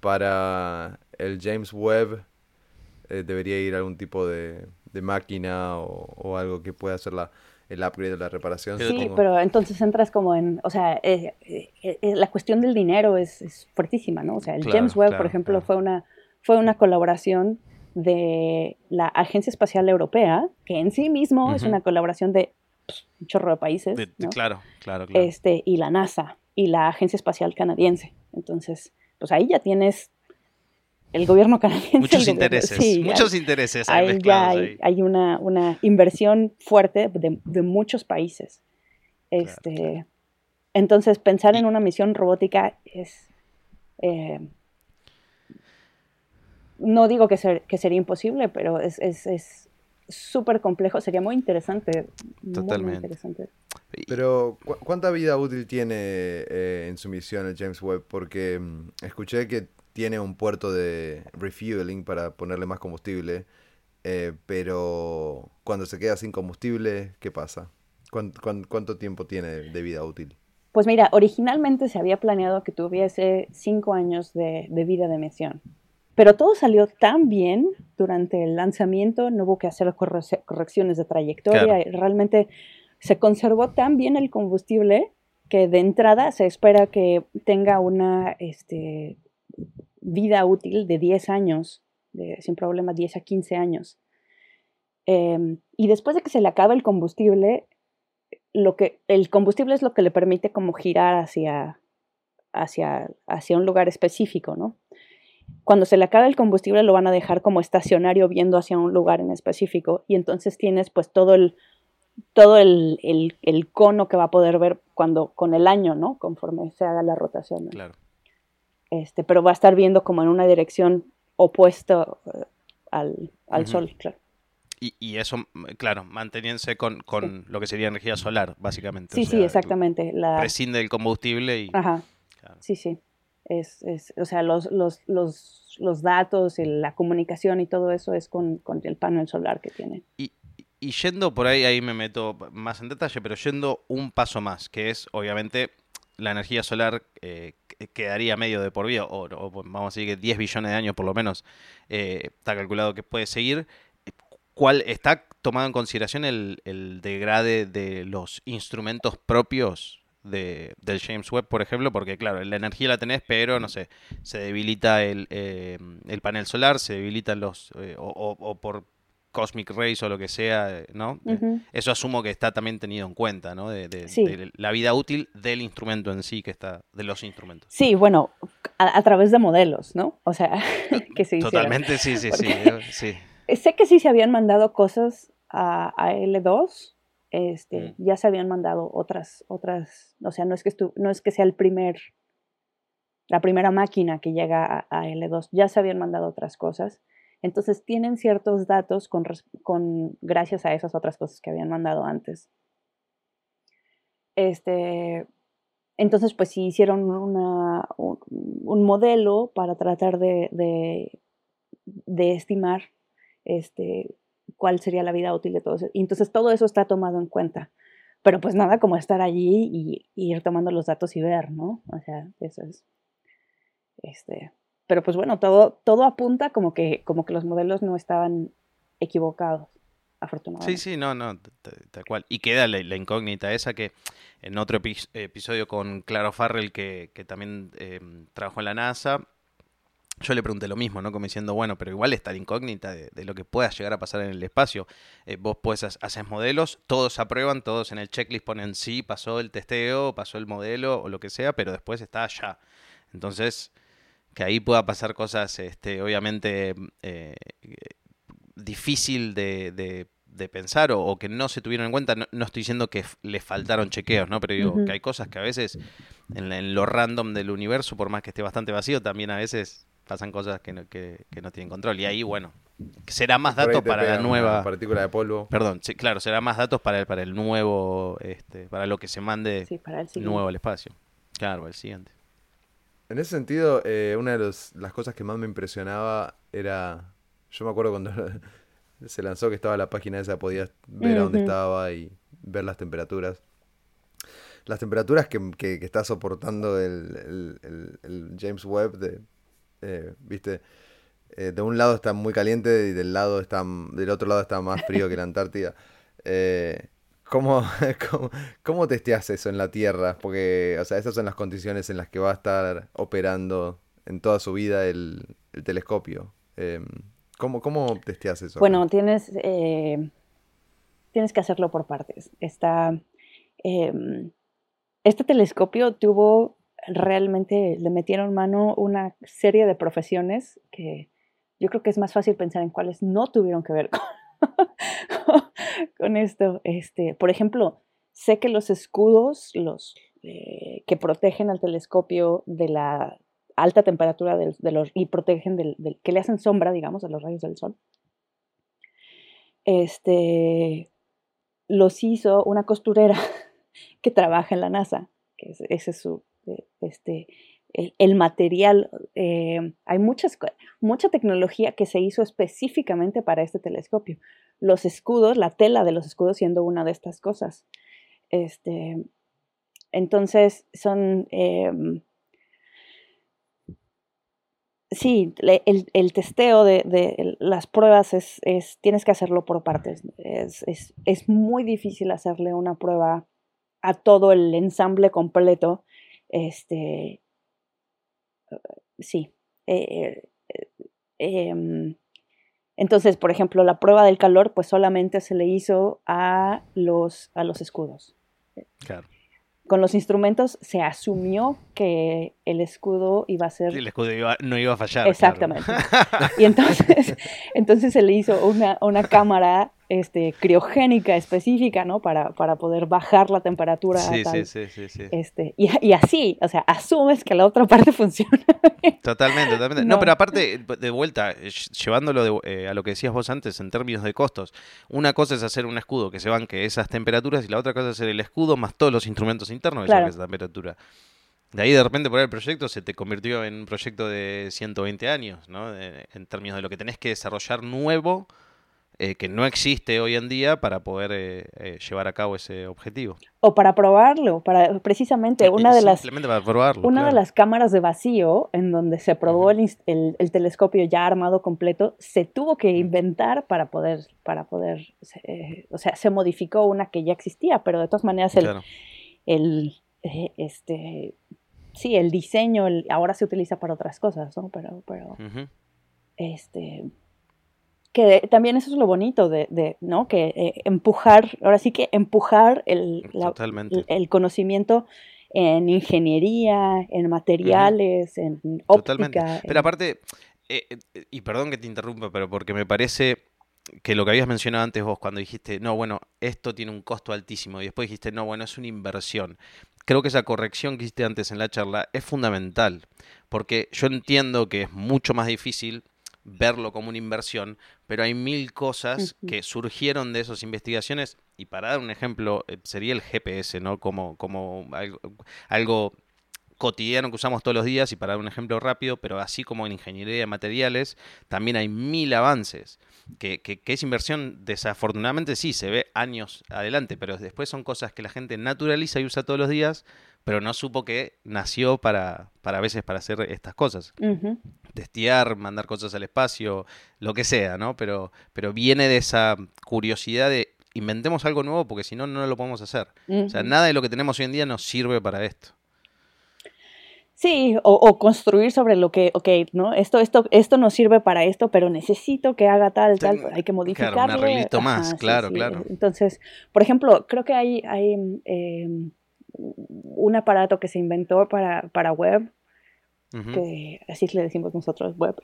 para el James Webb eh, debería ir algún tipo de, de máquina o, algo que pueda hacer la, el upgrade o la reparación. Sí, pero entonces entras como en, o sea, eh, eh, eh, la cuestión del dinero es, fuertísima, ¿no? O sea, el James Webb, por ejemplo, fue, una, fue una colaboración de la Agencia Espacial Europea, que en sí mismo es una colaboración de pues, un chorro de países. claro, claro, claro. Este, y la NASA y la Agencia Espacial Canadiense. Entonces, pues ahí ya tienes el gobierno canadiense. Muchos intereses, muchos intereses. Hay, ya hay, una, una, inversión fuerte de, muchos países. Este, Entonces, pensar en una misión robótica es... Eh, no digo que, que, sería imposible, pero es súper complejo, sería muy interesante. Totalmente. interesante. Pero, ¿cuánta vida útil tiene eh, en su misión el James Webb? Porque mm, escuché que tiene un puerto de refueling para ponerle más combustible, eh, pero cuando se queda sin combustible, ¿qué pasa? ¿Cuánto, tiempo tiene de vida útil? Pues mira, originalmente se había planeado que tuviese cinco años de, vida de misión, pero todo salió tan bien durante el lanzamiento, no hubo que hacer correcciones de trayectoria, realmente se conservó tan bien el combustible que de entrada se espera que tenga una este, vida útil de 10 años, de, sin problema 10 a 15 años. Em, y después de que se le acaba el combustible, lo que, el combustible es lo que le permite como girar hacia, hacia, hacia un lugar específico, ¿no? Cuando se le acaba el combustible lo van a dejar como estacionario viendo hacia un lugar en específico y entonces tienes pues todo el, todo el, el, cono que va a poder ver cuando, con el año, ¿no? Conforme se haga la rotación. Claro. Este, pero va a estar viendo como en una dirección opuesta eh, al, sol, claro. Y, eso, claro, manteniéndose con, lo que sería energía solar, básicamente. Sí, sí, exactamente. La... Prescinde del combustible y... Ajá. Sí, sí. Es, es, o sea, los, los, los, los datos, la comunicación y todo eso es con, con el panel solar que tiene. Y, y yendo por ahí, ahí me meto más en detalle, pero yendo un paso más, que es obviamente la energía solar eh, quedaría medio de por vida, o, vamos a decir que 10 billones de años por lo menos, eh, está calculado que puede seguir. ¿Cuál está tomado en consideración el, el degrade de los instrumentos propios de, del James Webb, por ejemplo? Porque claro, la energía la tenés, pero no sé, se debilita el, eh, el panel solar, se debilitan los, o por Cosmic Rays o lo que sea, ¿no? Eso asumo que está también tenido en cuenta, ¿no? De, la vida útil del instrumento en sí, que está, de los instrumentos. Sí, bueno, a, través de modelos, ¿no? O sea, que se Totalmente, sí, sí, sí, Sé que sí se habían mandado cosas a, L2, este, mm. ya se habían mandado otras, otras, o sea, no es que no es que sea el primer la primera máquina que llega a, L2, ya se habían mandado otras cosas. Entonces tienen ciertos datos con, con, gracias a esas otras cosas que habían mandado antes. Este, entonces, pues sí hicieron una, un, modelo para tratar de, de, estimar este, cuál sería la vida útil de todo eso. Y entonces todo eso está tomado en cuenta. Pero pues nada como estar allí y, ir tomando los datos y ver, ¿no? O sea, eso es. Este, pero pues bueno, todo, todo apunta como que, como que los modelos no estaban equivocados. Sí, sí, no, no, tal cual. Y queda la, incógnita esa que en otro episodio con Claro Farrell, que, también eh, trabajó en la NASA, yo le pregunté lo mismo, ¿no? Como diciendo, bueno, pero igual está la incógnita de, lo que pueda llegar a pasar en el espacio. Eh, vos puedes hacer modelos, todos aprueban, todos en el checklist ponen sí, pasó el testeo, pasó el modelo o lo que sea, pero después está allá. Entonces, que ahí pueda pasar cosas, este, obviamente, eh, difícil de, pensar o, que no se tuvieron en cuenta. No, estoy diciendo que le faltaron chequeos, ¿no? Pero digo que hay cosas que a veces en, lo random del universo, por más que esté bastante vacío, también a veces pasan cosas que no, que, no tienen control. Y ahí, bueno, será más datos para la nueva partícula de polvo. Perdón, sí, claro, será más datos para el, para el nuevo, este, para lo que se mande nuevo al espacio. Claro, el siguiente. En ese sentido, eh, una de las cosas que más me impresionaba era yo me acuerdo cuando se lanzó que estaba la página esa, podías ver a dónde estaba y ver las temperaturas. Las temperaturas que, que, está soportando el, James Webb, de, eh, viste, eh, de un lado está muy caliente y del, lado está, del otro lado está más frío que la Antártida. Eh, ¿cómo, cómo, cómo, testeas eso en la Tierra? Porque, o sea, esas son las condiciones en las que va a estar operando en toda su vida el, el telescopio. Em, ¿Cómo, cómo testeas eso? Bueno, tienes, tienes que hacerlo por partes. Está, em, este telescopio tuvo realmente, le metieron mano una serie de profesiones que yo creo que es más fácil pensar en cuáles no tuvieron que ver con, esto. Este, por ejemplo, sé que los escudos, los eh, que protegen al telescopio de la alta temperatura de los, y protegen del, que le hacen sombra, digamos, a los rayos del sol. Este, los hizo una costurera que trabaja en la NASA, que ese es su, este, el, material. Eh, hay muchas, mucha tecnología que se hizo específicamente para este telescopio. Los escudos, la tela de los escudos siendo una de estas cosas. Este, entonces, son... Em, sí, el, testeo de, las pruebas es, tienes que hacerlo por partes. Es, muy difícil hacerle una prueba a todo el ensamble completo. Este, sí. Eh, eh, em, entonces, por ejemplo, la prueba del calor, pues solamente se le hizo a los, a los escudos. Claro con los instrumentos se asumió que el escudo iba a ser... el escudo no iba a fallar. Exactamente. Y entonces, entonces se le hizo una, una cámara este, criogénica específica, ¿no? Para, para poder bajar la temperatura. Sí, sí, sí, sí, Este, y, y, así, o sea, asumes que la otra parte funciona. Totalmente, totalmente. No, pero aparte, de vuelta, llevándolo eh, a lo que decías vos antes en términos de costos, una cosa es hacer un escudo que se banque esas temperaturas y la otra cosa es hacer el escudo más todos los instrumentos internos que claro. esa temperatura. De ahí de repente por el proyecto se te convirtió en un proyecto de 120 años, ¿no? en términos de lo que tenés que desarrollar nuevo eh, que no existe hoy en día para poder eh, eh, llevar a cabo ese objetivo. O para probarlo, para precisamente una de las una de las cámaras de vacío en donde se probó el, telescopio ya armado completo se tuvo que inventar para poder para poder o sea se modificó una que ya existía, pero de todas maneras el, el este sí el diseño ahora se utiliza para otras cosas, ¿no? Pero pero este que también eso es lo bonito de, ¿no? Que eh, empujar, ahora sí que empujar el, el conocimiento en ingeniería, en materiales, en óptica. Pero aparte, eh, eh, y perdón que te interrumpa, pero porque me parece que lo que habías mencionado antes vos cuando dijiste, no, bueno, esto tiene un costo altísimo y después dijiste, no, bueno, es una inversión. Creo que esa corrección que hiciste antes en la charla es fundamental, porque yo entiendo que es mucho más difícil verlo como una inversión, pero hay mil cosas que surgieron de esas investigaciones y para dar un ejemplo eh, sería el GPS, ¿no? Como, como algo, algo cotidiano que usamos todos los días y para dar un ejemplo rápido, pero así como en ingeniería de materiales, también hay mil avances. Que, que, es inversión, desafortunadamente sí, se ve años adelante, pero después son cosas que la gente naturaliza y usa todos los días, pero no supo que nació para, para a veces para hacer estas cosas. Testear, mandar cosas al espacio, lo que sea, ¿no? Pero, pero viene de esa curiosidad de inventemos algo nuevo porque si no, no lo podemos hacer. O sea, nada de lo que tenemos hoy en día nos sirve para esto. Sí, o, construir sobre lo que, ok, ¿no? Esto, esto, esto nos sirve para esto, pero necesito que haga tal, tal, hay que modificarlo. Claro, un arreglito más, claro, claro. Entonces, por ejemplo, creo que hay, hay em, un aparato que se inventó para, para web, que así le decimos nosotros, web.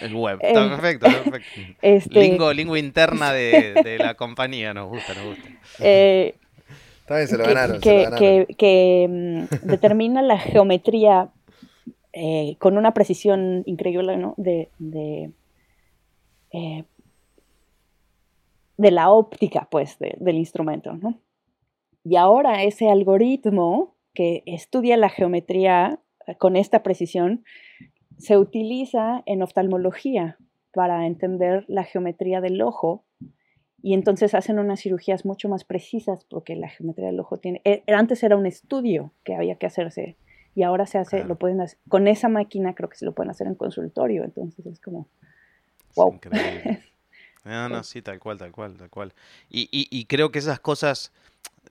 El web, está perfecto, perfecto. Este lingo, lingo interna de, de, la compañía, nos gusta, nos gusta. Eh, se lo ganaron. Que, determina la geometría eh, con una precisión increíble, ¿no? De, de, eh, la óptica, pues, del instrumento, ¿no? Y ahora ese algoritmo que estudia la geometría eh, con esta precisión se utiliza en oftalmología para entender la geometría del ojo y entonces hacen unas cirugías mucho más precisas porque la geometría del ojo tiene... Eh, antes era un estudio que había que hacerse y ahora se hace, lo pueden hacer, con esa máquina creo que se lo pueden hacer en consultorio, entonces es como, wow. increíble. No, no, sí, tal cual, tal cual, tal cual. Y, y, y creo que esas cosas,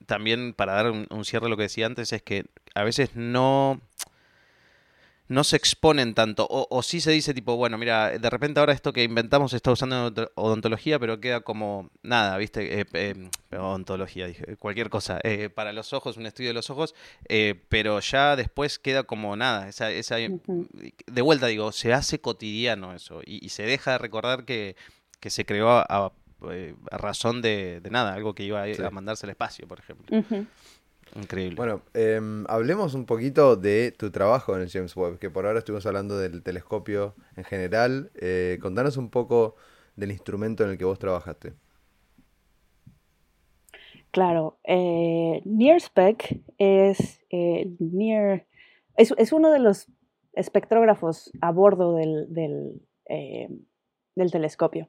también para dar un, cierre a lo que decía antes, es que a veces no no se exponen tanto. O, o, sí se dice tipo, bueno, mira, de repente ahora esto que inventamos se está usando en odontología, pero queda como nada, ¿viste? Eh, eh, odontología, dije, cualquier cosa. Eh, para los ojos, un estudio de los ojos, pero ya después queda como nada. Esa, esa, De vuelta digo, se hace cotidiano eso y, se deja de recordar que, que se creó a, razón de, nada, algo que iba a, mandarse al espacio, por ejemplo. Increíble. Bueno, em, hablemos un poquito de tu trabajo en el James Webb, que por ahora estuvimos hablando del telescopio en general. Eh, contanos un poco del instrumento en el que vos trabajaste. Claro, eh, NearSpec es, eh, Near, es, uno de los espectrógrafos a bordo del, del, del telescopio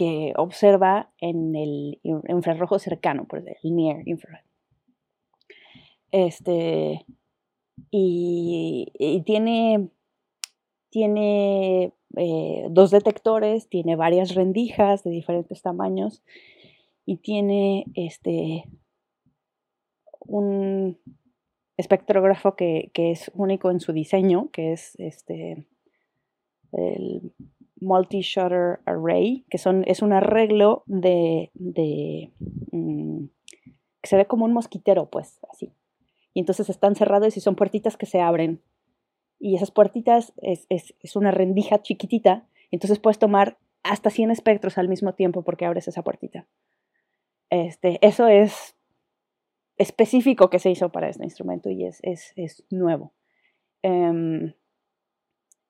que observa en el infrarrojo cercano, por el near infrared. Este, y, tiene, tiene eh, dos detectores, tiene varias rendijas de diferentes tamaños y tiene este, un espectrógrafo que, que, es único en su diseño, que es este, el multi-shutter array, que son, es un arreglo de, de mm, que se ve como un mosquitero, pues, así. Y entonces están cerrados y son puertitas que se abren. Y esas puertitas es, es, una rendija chiquitita, entonces puedes tomar hasta 100 espectros al mismo tiempo porque abres esa puertita. Este, eso es específico que se hizo para este instrumento y es, es, es nuevo. Em,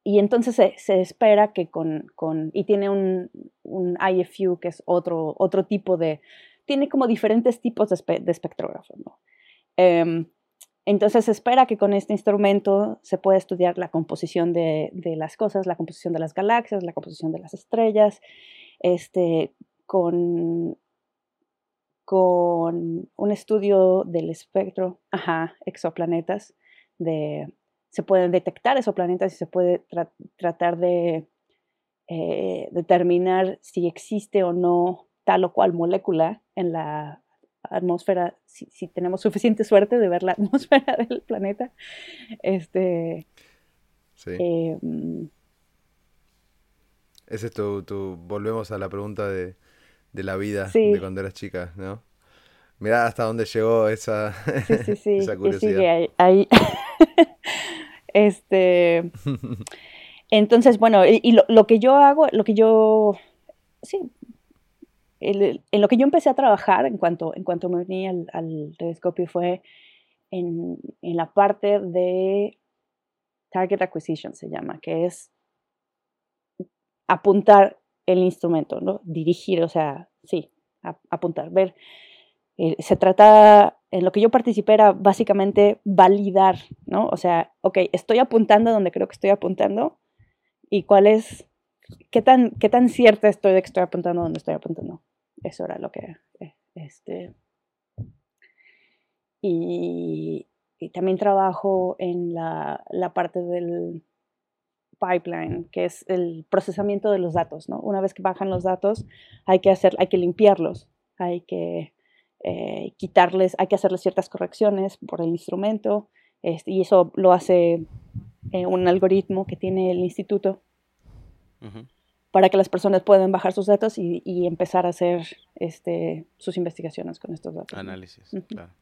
y entonces se, espera que con, con, y tiene un, un, IFU que es otro, otro tipo de, tiene como diferentes tipos de, de espectrógrafos, ¿no? Em, entonces se espera que con este instrumento se pueda estudiar la composición de, de, las cosas, la composición de las galaxias, la composición de las estrellas, este, con, con un estudio del espectro, ajá, exoplanetas, de, se pueden detectar esos planetas y se puede tratar de eh, determinar si existe o no tal o cual molécula en la atmósfera, si, tenemos suficiente suerte de ver la atmósfera del planeta. Este, sí. Em, Ese es tu, volvemos a la pregunta de, la vida de cuando eras chica, ¿no? Mira hasta dónde llegó esa, sí, sí, esa curiosidad. ahí. Este, entonces, bueno, y, lo, que yo hago, lo que yo sí, en lo que yo empecé a trabajar en cuanto, en cuanto me uní al, telescopio fue en, en, la parte de target acquisition, se llama, que es apuntar el instrumento, ¿no? Dirigir, o sea, sí, apuntar, ver. Eh, se trata, en lo que yo participé era básicamente validar, ¿no? O sea, ok, estoy apuntando donde creo que estoy apuntando y cuál es, qué tan, qué tan cierta estoy de que estoy apuntando donde estoy apuntando. Eso era lo que, eh, este, y, también trabajo en la, la, parte del pipeline, que es el procesamiento de los datos, ¿no? Una vez que bajan los datos, hay que hacer, hay que limpiarlos, hay que eh, quitarles, hay que hacerles ciertas correcciones por el instrumento, este, y eso lo hace eh, un algoritmo que tiene el instituto para que las personas puedan bajar sus datos y, empezar a hacer este, sus investigaciones con estos datos. Análisis, claro.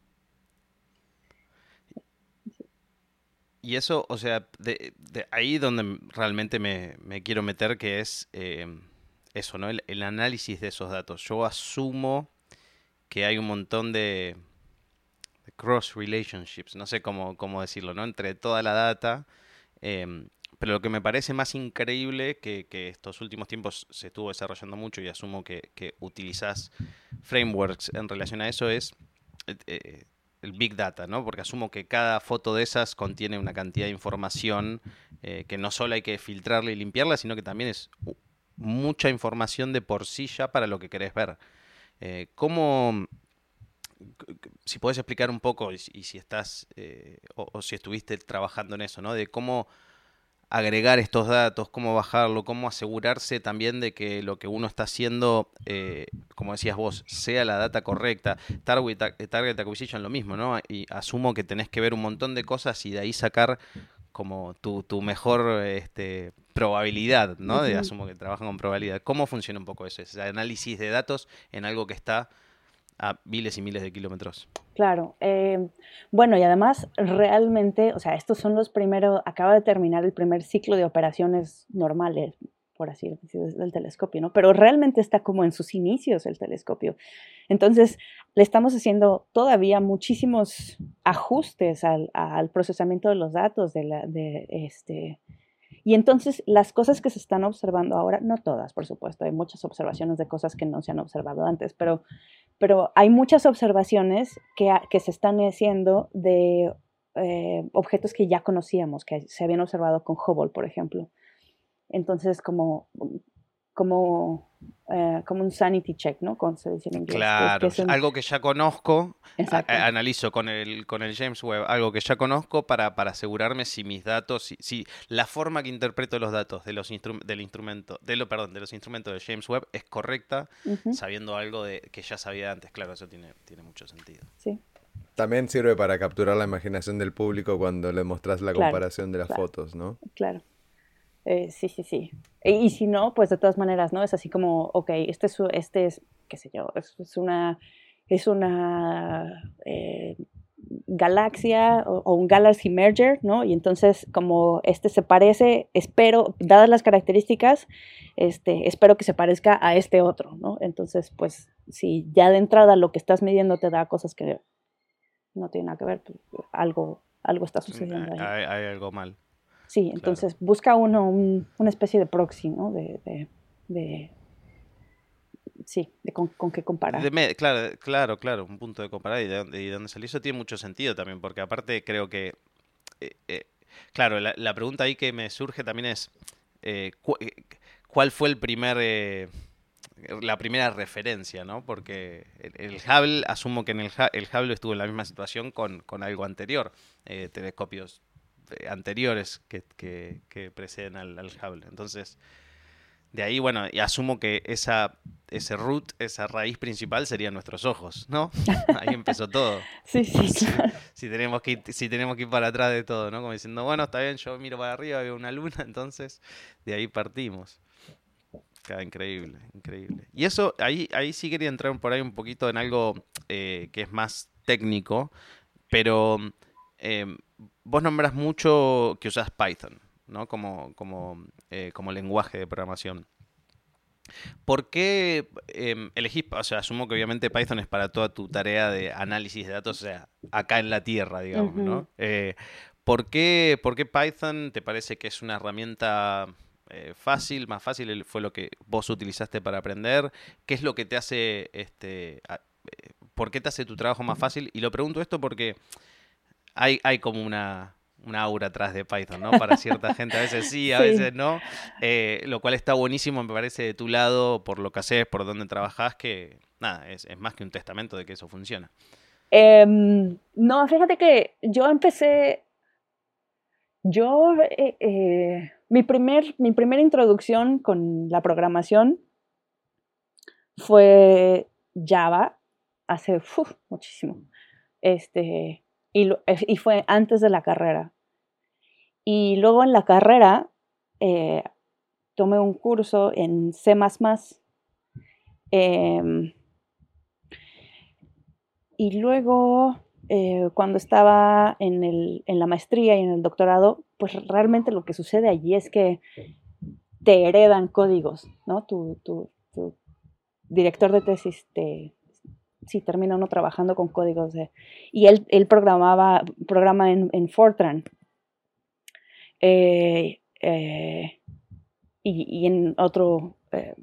Y eso, o sea, de, ahí donde realmente me, quiero meter, que es eh, eso, ¿no? El, análisis de esos datos. Yo asumo que hay un montón de, cross relationships, no sé cómo, cómo, decirlo, ¿no? Entre toda la data. Em, pero lo que me parece más increíble que, que, estos últimos tiempos se estuvo desarrollando mucho y asumo que, que utilizás frameworks en relación a eso es eh, eh, el Big Data, ¿no? Porque asumo que cada foto de esas contiene una cantidad de información eh, que no solo hay que filtrarla y limpiarla, sino que también es mucha información de por sí ya para lo que querés ver. Eh, ¿Cómo, si puedes explicar un poco, y, si estás, eh, o, si estuviste trabajando en eso, ¿no? De cómo agregar estos datos, cómo bajarlo, cómo asegurarse también de que lo que uno está haciendo, eh, como decías vos, sea la data correcta. Target, target Acquisition lo mismo, ¿no? Y asumo que tenés que ver un montón de cosas y de ahí sacar como tu, mejor este, probabilidad, ¿no? de, asumo que trabajan con probabilidad. ¿Cómo funciona un poco eso? Ese análisis de datos en algo que está a miles y miles de kilómetros. Claro. Eh, bueno, y además realmente, o sea, estos son los primeros, acaba de terminar el primer ciclo de operaciones normales, por así decirlo, del telescopio, ¿no? Pero realmente está como en sus inicios el telescopio. Entonces, le estamos haciendo todavía muchísimos ajustes al, al procesamiento de los datos, de, la, de este, y entonces las cosas que se están observando ahora, no todas, por supuesto, hay muchas observaciones de cosas que no se han observado antes, pero, pero hay muchas observaciones que, que se están haciendo de eh, objetos que ya conocíamos, que se habían observado con Hubble, por ejemplo. Entonces, como como, eh, como un sanity check, ¿no? Como se dice en inglés. Claro, algo que ya conozco, analizo con el, con el James Webb, algo que ya conozco para, para asegurarme si mis datos, si, si, la forma que interpreto los datos de los del instrumento, de lo, perdón, de los instrumentos de James Webb es correcta, sabiendo algo de, que ya sabía antes. Claro, eso tiene, tiene mucho sentido. Sí. También sirve para capturar la imaginación del público cuando le mostras la comparación de las fotos, ¿no? Claro. Eh, sí, sí, sí. Y, si no, pues de todas maneras, ¿no? Es así como, ok, este es, este es qué sé yo, es, una, es una eh, galaxia o, un galaxy merger, ¿no? Y entonces, como este se parece, espero, dadas las características, este, espero que se parezca a este otro, ¿no? Entonces, pues, si ya de entrada lo que estás midiendo te da cosas que no tienen nada que ver, pues, algo, algo está sucediendo ahí. hay algo mal. Sí, entonces busca uno una especie de proxy, ¿no? De, de, sí, de con, qué comparar. claro, claro, claro, un punto de comparar y de, dónde salió. Eso tiene mucho sentido también, porque aparte creo que, eh, eh, claro, la, pregunta ahí que me surge también es, eh, ¿cuál fue el primer... la primera referencia, ¿no? Porque el, Hubble, asumo que en el, el Hubble estuvo en la misma situación con, con algo anterior, telescopios eh, anteriores que, que, preceden al, Hubble. Entonces, de ahí, bueno, y asumo que esa, ese root, esa raíz principal serían nuestros ojos, ¿no? Ahí empezó todo. sí, sí, Si, tenemos que ir, si tenemos que ir para atrás de todo, ¿no? Como diciendo, bueno, está bien, yo miro para arriba, veo una luna, entonces de ahí partimos. Increíble, increíble. Y eso, ahí, ahí sí quería entrar por ahí un poquito en algo eh, que es más técnico, pero eh, vos nombras mucho que usas Python, ¿no? Como, como, eh, como lenguaje de programación. ¿Por qué eh, elegís, o sea, asumo que obviamente Python es para toda tu tarea de análisis de datos, o sea, acá en la Tierra, digamos, ¿no? Eh, ¿por, qué, ¿Por qué Python te parece que es una herramienta eh, fácil, más fácil, fue lo que vos utilizaste para aprender? ¿Qué es lo que te hace, este, por qué te hace tu trabajo más fácil? Y lo pregunto esto porque hay, hay como una, una aura atrás de Python, ¿no? Para cierta gente, a veces sí, a veces no. Eh, lo cual está buenísimo, me parece, de tu lado, por lo que haces, por dónde trabajas, que nada, es, más que un testamento de que eso funciona. Em, no, fíjate que yo empecé, yo, eh, eh, mi, primer, mi primera introducción con la programación fue Java, hace muchísimo. Este, y, fue antes de la carrera. Y luego en la carrera eh, tomé un curso en C eh, y luego, eh, cuando estaba en, el, en, la maestría y en el doctorado, pues realmente lo que sucede allí es que te heredan códigos, ¿no? Tu, tu director de tesis te, sí, termina uno trabajando con códigos de... Y él, él programaba, programa en, Fortran. Eh, eh, y, en otro eh,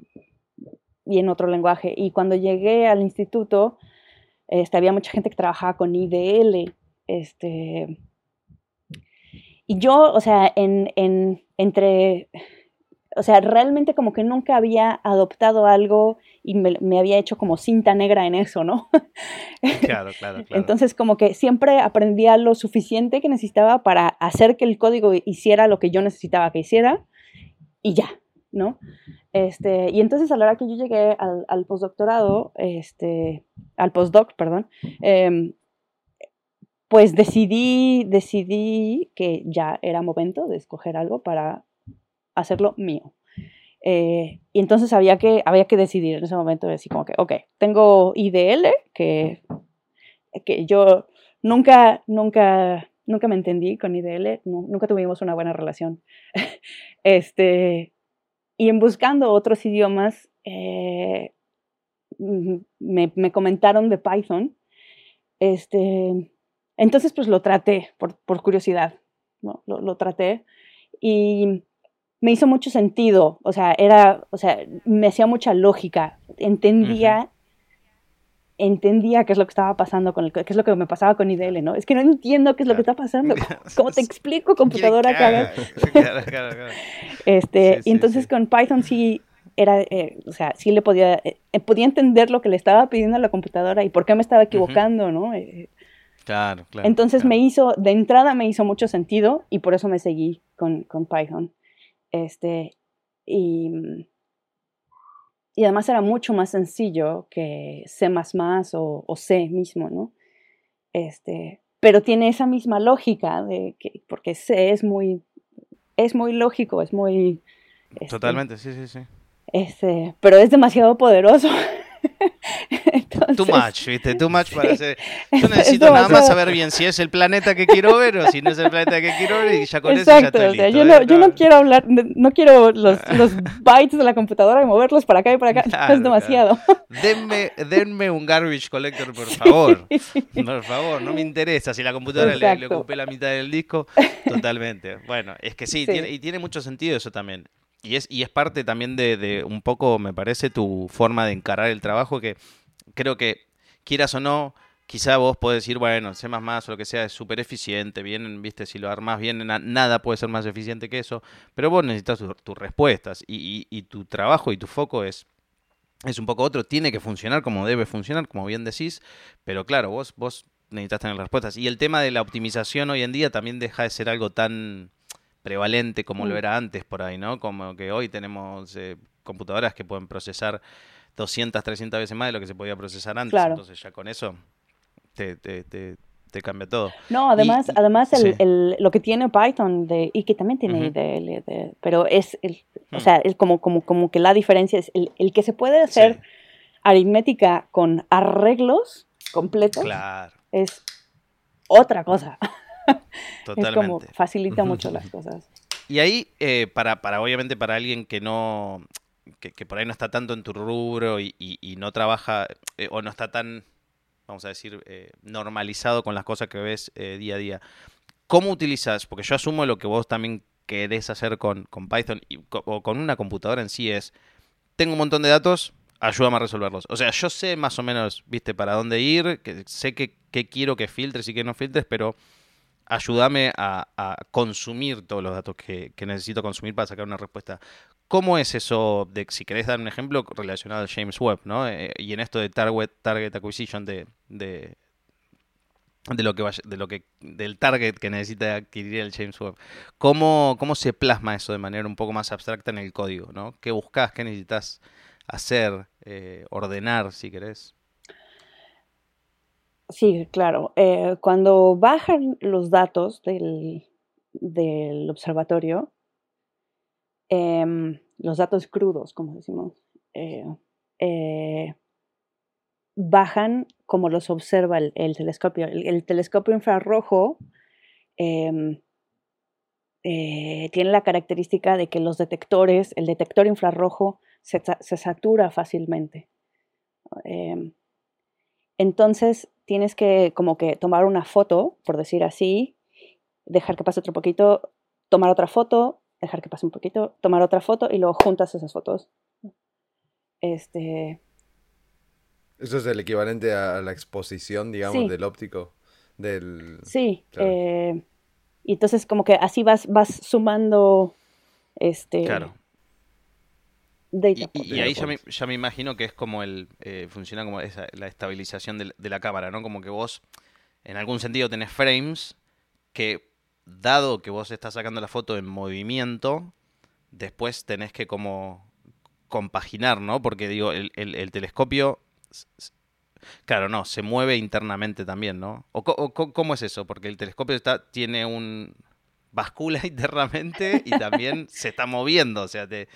y en otro lenguaje. Y cuando llegué al instituto, este, había mucha gente que trabajaba con IDL. Este, y yo, o sea, en, en, entre o sea, realmente como que nunca había adoptado algo y me, había hecho como cinta negra en eso, ¿no? Claro, claro, claro. Entonces como que siempre aprendía lo suficiente que necesitaba para hacer que el código hiciera lo que yo necesitaba que hiciera y ya, ¿no? Este, y entonces a la hora que yo llegué al, postdoctorado, este, al postdoc, perdón, em, pues decidí, decidí que ya era momento de escoger algo para hacerlo mío. Eh, y entonces había que, había que decidir en ese momento, decir como que, ok, tengo IDL, que, que yo nunca, nunca, nunca me entendí con IDL, nunca tuvimos una buena relación. este, y en buscando otros idiomas, eh, me, me, comentaron de Python. Este, entonces, pues lo traté por, por curiosidad, ¿no? Lo, lo traté. Y me hizo mucho sentido, o sea, era, o sea, me hacía mucha lógica, entendía, entendía qué es lo que estaba pasando con el, qué es lo que me pasaba con IDL, ¿no? Es que no entiendo qué es lo que está pasando, ¿cómo te explico, computadora? Claro, claro, claro. Este, y entonces con Python sí era, eh, o sea, sí le podía, eh, podía entender lo que le estaba pidiendo a la computadora y por qué me estaba equivocando, ¿no? Eh, claro, claro. Entonces me hizo, de entrada me hizo mucho sentido y por eso me seguí con, con Python. Este, y, mm, y además era mucho más sencillo que C o, o C mismo, ¿no? Este, pero tiene esa misma lógica de que, porque C es muy, es muy lógico, es muy... Este, Totalmente, sí, sí, sí. Este, pero es demasiado poderoso. Too much, ¿viste? Too much para hacer. Yo necesito nada más saber bien si es el planeta que quiero ver o si no es el planeta que quiero ver y ya con eso ya estoy listo, yo, no, yo, no, quiero hablar, no quiero los, los, bytes de la computadora y moverlos para acá y para acá. es demasiado. Denme, denme, un garbage collector, por favor. Por favor, no me interesa. Si la computadora le, le, ocupé la mitad del disco, totalmente. Bueno, es que sí, Tiene, y tiene mucho sentido eso también. Y es, y es parte también de, de, un poco, me parece, tu forma de encarar el trabajo, que creo que, quieras o no, quizá vos podés decir, bueno, C o lo que sea es súper eficiente, bien, viste, si lo armás bien, nada puede ser más eficiente que eso, pero vos necesitas tus respuestas y, y, tu trabajo y tu foco es, es un poco otro, tiene que funcionar como debe funcionar, como bien decís, pero claro, vos, vos necesitas tener respuestas. Y el tema de la optimización hoy en día también deja de ser algo tan prevalente como lo mm. era antes por ahí, ¿no? Como que hoy tenemos eh, computadoras que pueden procesar 200, 300 veces más de lo que se podía procesar antes. Entonces ya con eso te, te, te, cambia todo. No, además, además el, lo que tiene Python de, y que también tiene IDL, pero es el, o hmm. sea, el, como, como, como que la diferencia es el, que se puede hacer aritmética con arreglos completos claro. es otra cosa. Totalmente. es como facilita mucho las cosas. Y ahí, eh, para, para obviamente para alguien que no, que, por ahí no está tanto en tu rubro y, no trabaja eh, o no está tan, vamos a decir, eh, normalizado con las cosas que ves eh, día a día. ¿Cómo utilizas? Porque yo asumo lo que vos también querés hacer con, con Python o con una computadora en sí es, tengo un montón de datos, ayúdame a resolverlos. O sea, yo sé más o menos, viste, para dónde ir, que sé qué quiero que filtres y qué no filtres, pero ayúdame a, consumir todos los datos que, necesito consumir para sacar una respuesta. ¿Cómo es eso de, si querés dar un ejemplo relacionado al James Webb, ¿no? Eh, y en esto de target, target acquisition de, de, lo que vaya, de lo que, del target que necesita adquirir el James Webb. ¿Cómo, ¿Cómo se plasma eso de manera un poco más abstracta en el código, ¿no? ¿Qué buscas? ¿Qué necesitas hacer? Eh, ordenar, si querés. Sí, claro. Eh, cuando bajan los datos del, observatorio, em, los datos crudos, como decimos, eh, eh, bajan como los observa el, telescopio. El, telescopio infrarrojo em, tiene la característica de que los detectores, el detector infrarrojo se, se satura fácilmente. Em, entonces, tienes que como que tomar una foto, por decir así, dejar que pase otro poquito, tomar otra foto, dejar que pase un poquito, tomar otra foto y luego juntas esas fotos. Este. Eso es el equivalente a la exposición, digamos, del óptico. Del... Sí. Eh, y entonces como que así vas, vas sumando este. Claro. Y, ahí ya me, imagino que es como el. Eh, funciona como esa, la estabilización de, la cámara, ¿no? Como que vos, en algún sentido, tenés frames que, dado que vos estás sacando la foto en movimiento, después tenés que como compaginar, ¿no? Porque digo, el, telescopio. Claro, no, se mueve internamente también, ¿no? ¿O, cómo es eso? Porque el telescopio está, tiene un. bascula internamente y también se está moviendo, o sea, te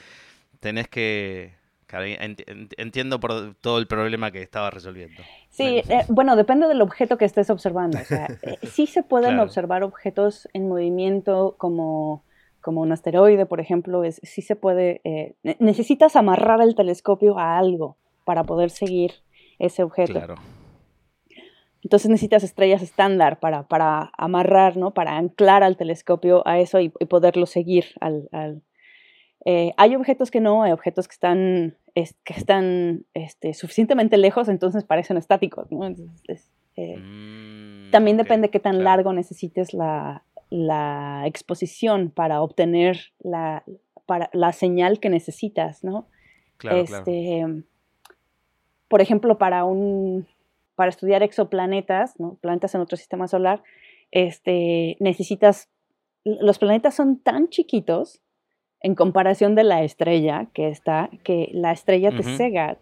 tenés que... entiendo por todo el problema que estaba resolviendo. Sí, eh, bueno, depende del objeto que estés observando. O sea, eh, sí se pueden observar objetos en movimiento como, como un asteroide, por ejemplo. Es, sí se puede... Eh, necesitas amarrar el telescopio a algo para poder seguir ese objeto. Claro. Entonces necesitas estrellas estándar para, para amarrar, ¿no? Para anclar al telescopio a eso y, poderlo seguir al, eh, hay objetos que no, hay objetos que están, que están este, suficientemente lejos, entonces parecen estáticos. Eh, mm, también depende qué tan largo necesites la, exposición para obtener la, para, la señal que necesitas, ¿no? este, Por ejemplo, para, un, para estudiar exoplanetas, ¿no? planetas en otro sistema solar, este, necesitas, los planetas son tan chiquitos en comparación de la estrella que está, que la estrella te cega,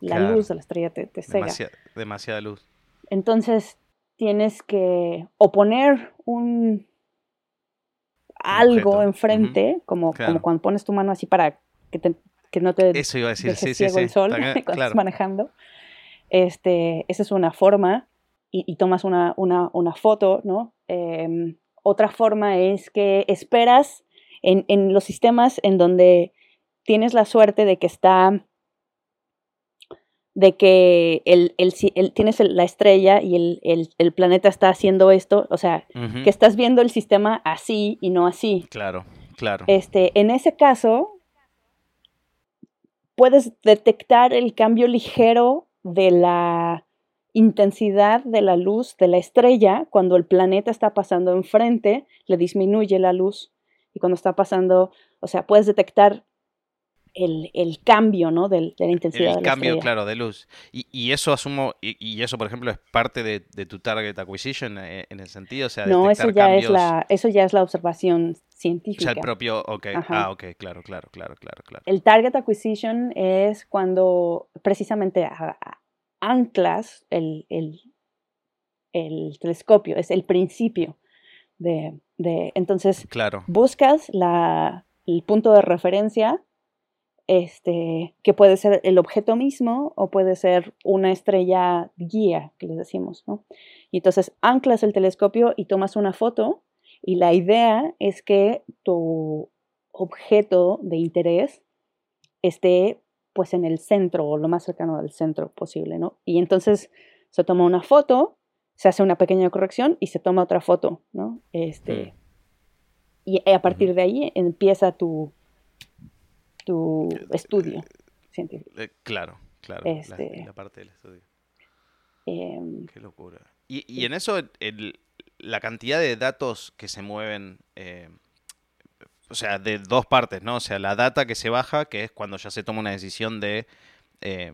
la luz de la estrella te, cega. demasiada luz. Entonces tienes que oponer un algo enfrente, como, como cuando pones tu mano así para que, que no te Eso iba a decir, sí, sí, el sol cuando estás manejando. Este, esa es una forma y, tomas una, una, una, foto, ¿no? Em, otra forma es que esperas en, los sistemas en donde tienes la suerte de que está de que el, tienes la estrella y el, planeta está haciendo esto, o sea, que estás viendo el sistema así y no así. Claro, claro. Este, en ese caso, puedes detectar el cambio ligero de la intensidad de la luz de la estrella cuando el planeta está pasando enfrente, le disminuye la luz y cuando está pasando, o sea, puedes detectar el, cambio, ¿no? De, la intensidad. El cambio, claro, de luz. Y, eso asumo, y, eso, por ejemplo, es parte de, tu target acquisition eh, en el sentido, o sea, no, eso ya es la, eso ya es la observación científica. O sea, el propio, ok, ah, ok, claro, claro, claro, claro, claro. El target acquisition es cuando precisamente anclas el, el telescopio, es el principio de, entonces, buscas el punto de referencia, este, que puede ser el objeto mismo o puede ser una estrella guía, que les decimos, ¿no? Y entonces anclas el telescopio y tomas una foto y la idea es que tu objeto de interés esté pues en el centro o lo más cercano al centro posible, ¿no? Y entonces se toma una foto, se hace una pequeña corrección y se toma otra foto, ¿no? Este, y a partir de ahí empieza tu, tu estudio científico. Eh, claro, claro, este la, parte del estudio. Em, Qué locura. Y, en eso, la cantidad de datos que se mueven, eh, o sea, de dos partes, ¿no? O sea, la data que se baja, que es cuando ya se toma una decisión de, eh,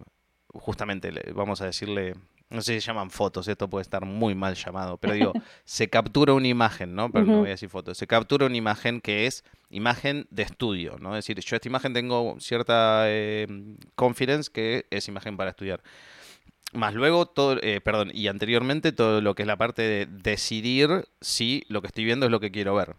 justamente, vamos a decirle, no sé si se llaman fotos, esto puede estar muy mal llamado, pero digo, se captura una imagen, ¿no? Pero no voy a decir fotos, se captura una imagen que es imagen de estudio, ¿no? Es decir, yo esta imagen tengo cierta eh, confidence que es imagen para estudiar. Más luego, todo, eh, perdón, y anteriormente todo lo que es la parte de decidir si lo que estoy viendo es lo que quiero ver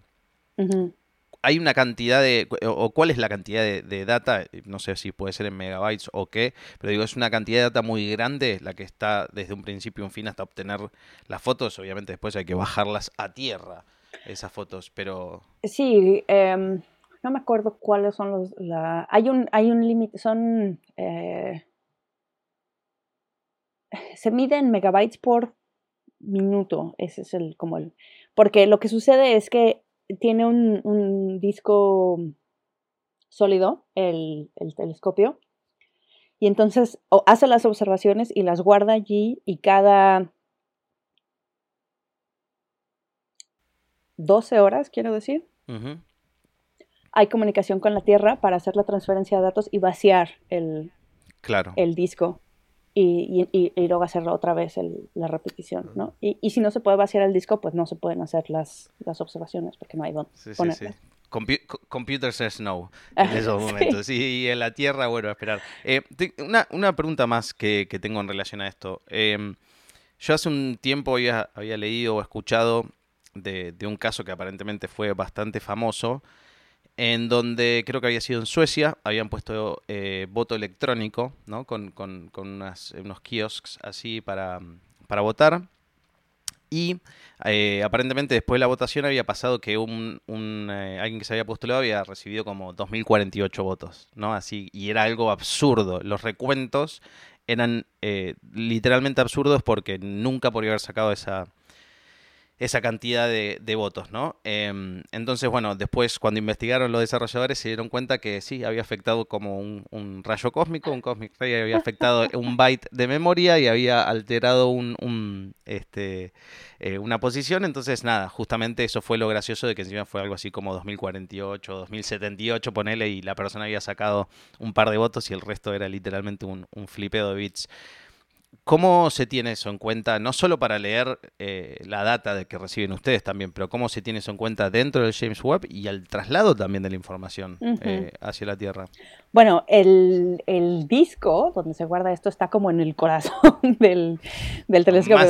hay una cantidad de, o cuál es la cantidad de, data, no sé si puede ser en megabytes o qué, pero digo, es una cantidad de data muy grande la que está desde un principio a un fin hasta obtener las fotos, obviamente después hay que bajarlas a tierra, esas fotos, pero... Sí, em, no me acuerdo cuáles son los... Hay un, hay un límite, son... Eh, se mide en megabytes por minuto, ese es el, como el... Porque lo que sucede es que tiene un, disco sólido, el, telescopio, y entonces hace las observaciones y las guarda allí y cada 12 horas, quiero decir, hay comunicación con la Tierra para hacer la transferencia de datos y vaciar el, claro. el disco y, y, luego hacerlo otra vez la repetición, ¿no? Y, y, si no se puede vaciar el disco, pues no se pueden hacer las, las observaciones porque no hay dónde sí, Sí, sí. computer says no en esos momentos. Y, en la Tierra, bueno, a esperar. Eh, una, una, pregunta más que, que, tengo en relación a esto. Em, yo hace un tiempo había, había leído o escuchado de, de, un caso que aparentemente fue bastante famoso, en donde creo que había sido en Suecia, habían puesto eh, voto electrónico, ¿no? Con, unos kiosks así para, votar. Y eh, aparentemente después de la votación había pasado que eh, alguien que se había postulado había recibido como 2.048 votos, ¿no? Así, y era algo absurdo. Los recuentos eran literalmente absurdos porque nunca podría haber sacado esa, esa cantidad de, votos, ¿no? Em, entonces, bueno, después cuando investigaron los desarrolladores se dieron cuenta que sí, había afectado como un, rayo cósmico, un cosmic ray, había afectado un byte de memoria y había alterado un, este, eh, una posición, entonces nada, justamente eso fue lo gracioso de que encima fue algo así como 2048, 2078, ponele, y la persona había sacado un par de votos y el resto era literalmente un, un flipeo de bits. ¿Cómo se tiene eso en cuenta, no solo para leer eh, la data de que reciben ustedes también, pero cómo se tiene eso en cuenta dentro del James Webb y al traslado también de la información eh, hacia la Tierra? Bueno, el, disco donde se guarda esto está como en el corazón del, telescopio.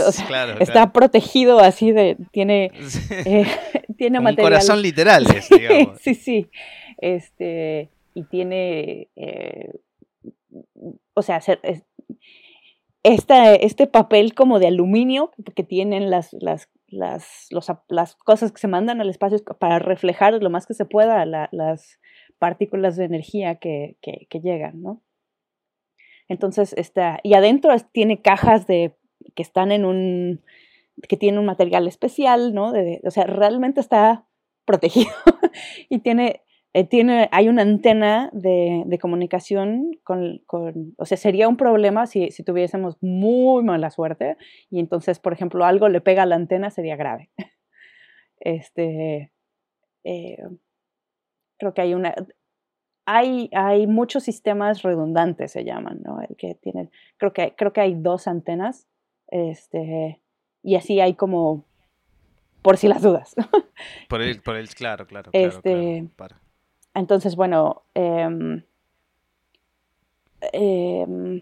está protegido así de. Tiene, eh, tiene material. Un corazón literal, digamos. sí, sí. Este, y tiene. o sea, este papel como de aluminio que tienen las, las, las, las, cosas que se mandan al espacio para reflejar lo más que se pueda las partículas de energía que, que, llegan, ¿no? Entonces, está, y adentro tiene cajas de, que están en un, que tienen un material especial, ¿no? o sea, realmente está protegido y tiene eh, tiene, hay una antena de, de comunicación con, con, o sea, sería un problema si, si, tuviésemos muy mala suerte y entonces, por ejemplo, algo le pega a la antena, sería grave. Este, eh, creo que hay una, hay, hay muchos sistemas redundantes, se llaman, ¿no? El que tiene, creo que, creo que hay dos antenas, este, y así hay como, por si las dudas. Por el, por el claro, claro, claro, este, entonces, bueno, em, em,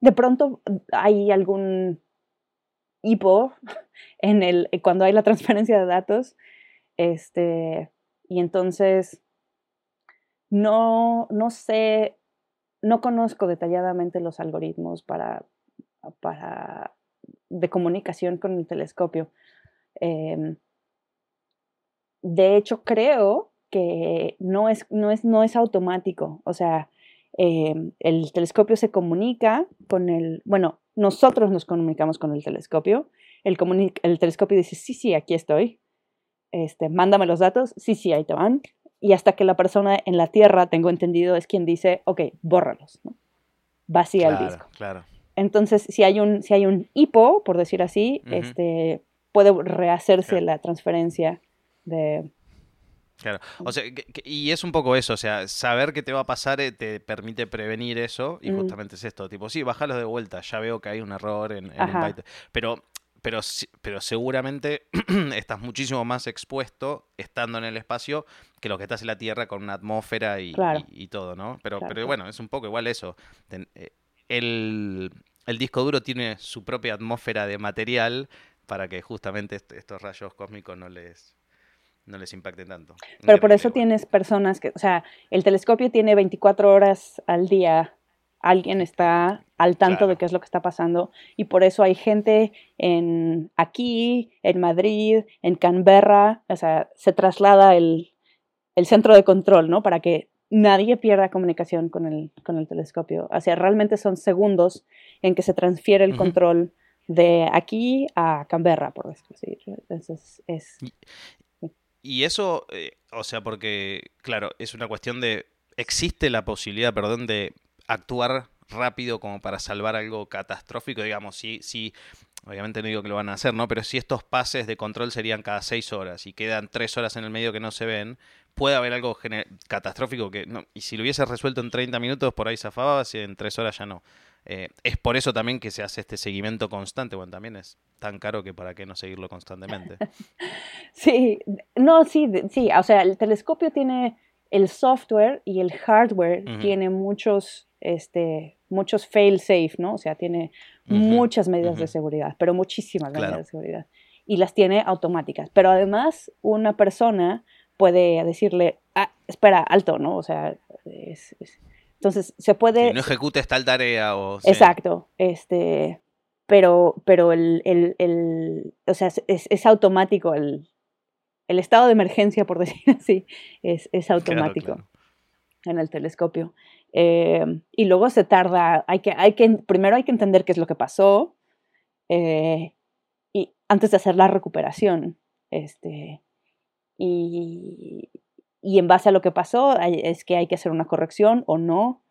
de pronto hay algún hipo en el, cuando hay la transferencia de datos, este, y entonces no, no sé, no conozco detalladamente los algoritmos para, para de comunicación con el telescopio. Em, de hecho, creo que no es, no es, no es automático. O sea, em, el telescopio se comunica con el, bueno, nosotros nos comunicamos con el telescopio. El, el telescopio dice, sí, sí, aquí estoy. Este, mándame los datos. Sí, sí, ahí te van. Y hasta que la persona en la Tierra, tengo entendido, es quien dice, ok, bórralos. ¿no? Vacía el disco. Claro. Entonces, si hay un, si hay un hipo, por decir así, este, puede rehacerse la transferencia de, Claro, o sea, y es un poco eso, o sea, saber qué te va a pasar eh, te permite prevenir eso, y justamente es esto, tipo, sí, bájalo de vuelta, ya veo que hay un error en, en byte, pero, pero, pero seguramente estás muchísimo más expuesto estando en el espacio que lo que estás en la Tierra con una atmósfera y, todo, ¿no? Pero, pero bueno, es un poco igual eso. Eh, el, el disco duro tiene su propia atmósfera de material para que justamente estos rayos cósmicos no les no les impacte tanto. Pero por eso tienes personas que, o sea, el telescopio tiene 24 horas al día, alguien está al tanto de qué es lo que está pasando y por eso hay gente en aquí, en Madrid, en Canberra, o sea, se traslada el, centro de control, ¿no? Para que nadie pierda comunicación con el, con el telescopio. O sea, realmente son segundos en que se transfiere el control de aquí a Canberra, por decirlo así. Entonces, es... Y eso, eh, o sea, porque, claro, es una cuestión de. Existe la posibilidad, perdón, de actuar rápido como para salvar algo catastrófico, digamos, si, si, obviamente no digo que lo van a hacer, ¿no? Pero si estos pases de control serían cada seis horas y quedan tres horas en el medio que no se ven, puede haber algo catastrófico que no, y si lo hubiese resuelto en 30 minutos por ahí zafaba, si en tres horas ya no. Eh, es por eso también que se hace este seguimiento constante, bueno, también es tan caro que para qué no seguirlo constantemente. sí, no, sí, sí, o sea, el telescopio tiene el software y el hardware tiene muchos, este, muchos fail safe, ¿no? O sea, tiene muchas medidas de seguridad, pero muchísimas medidas de seguridad. Y las tiene automáticas. Pero además, una persona puede decirle, ah, espera, alto, ¿no? O sea, es entonces, se puede... no ejecutes tal tarea o... Exacto, este, pero, pero el, el, el o sea, es, es automático, el, el, estado de emergencia, por decir así, es, es automático en el telescopio. Eh, y luego se tarda, hay que, hay que, primero hay que entender qué es lo que pasó eh, y antes de hacer la recuperación. Este, y, y en base a lo que pasó es que hay que hacer una corrección o no.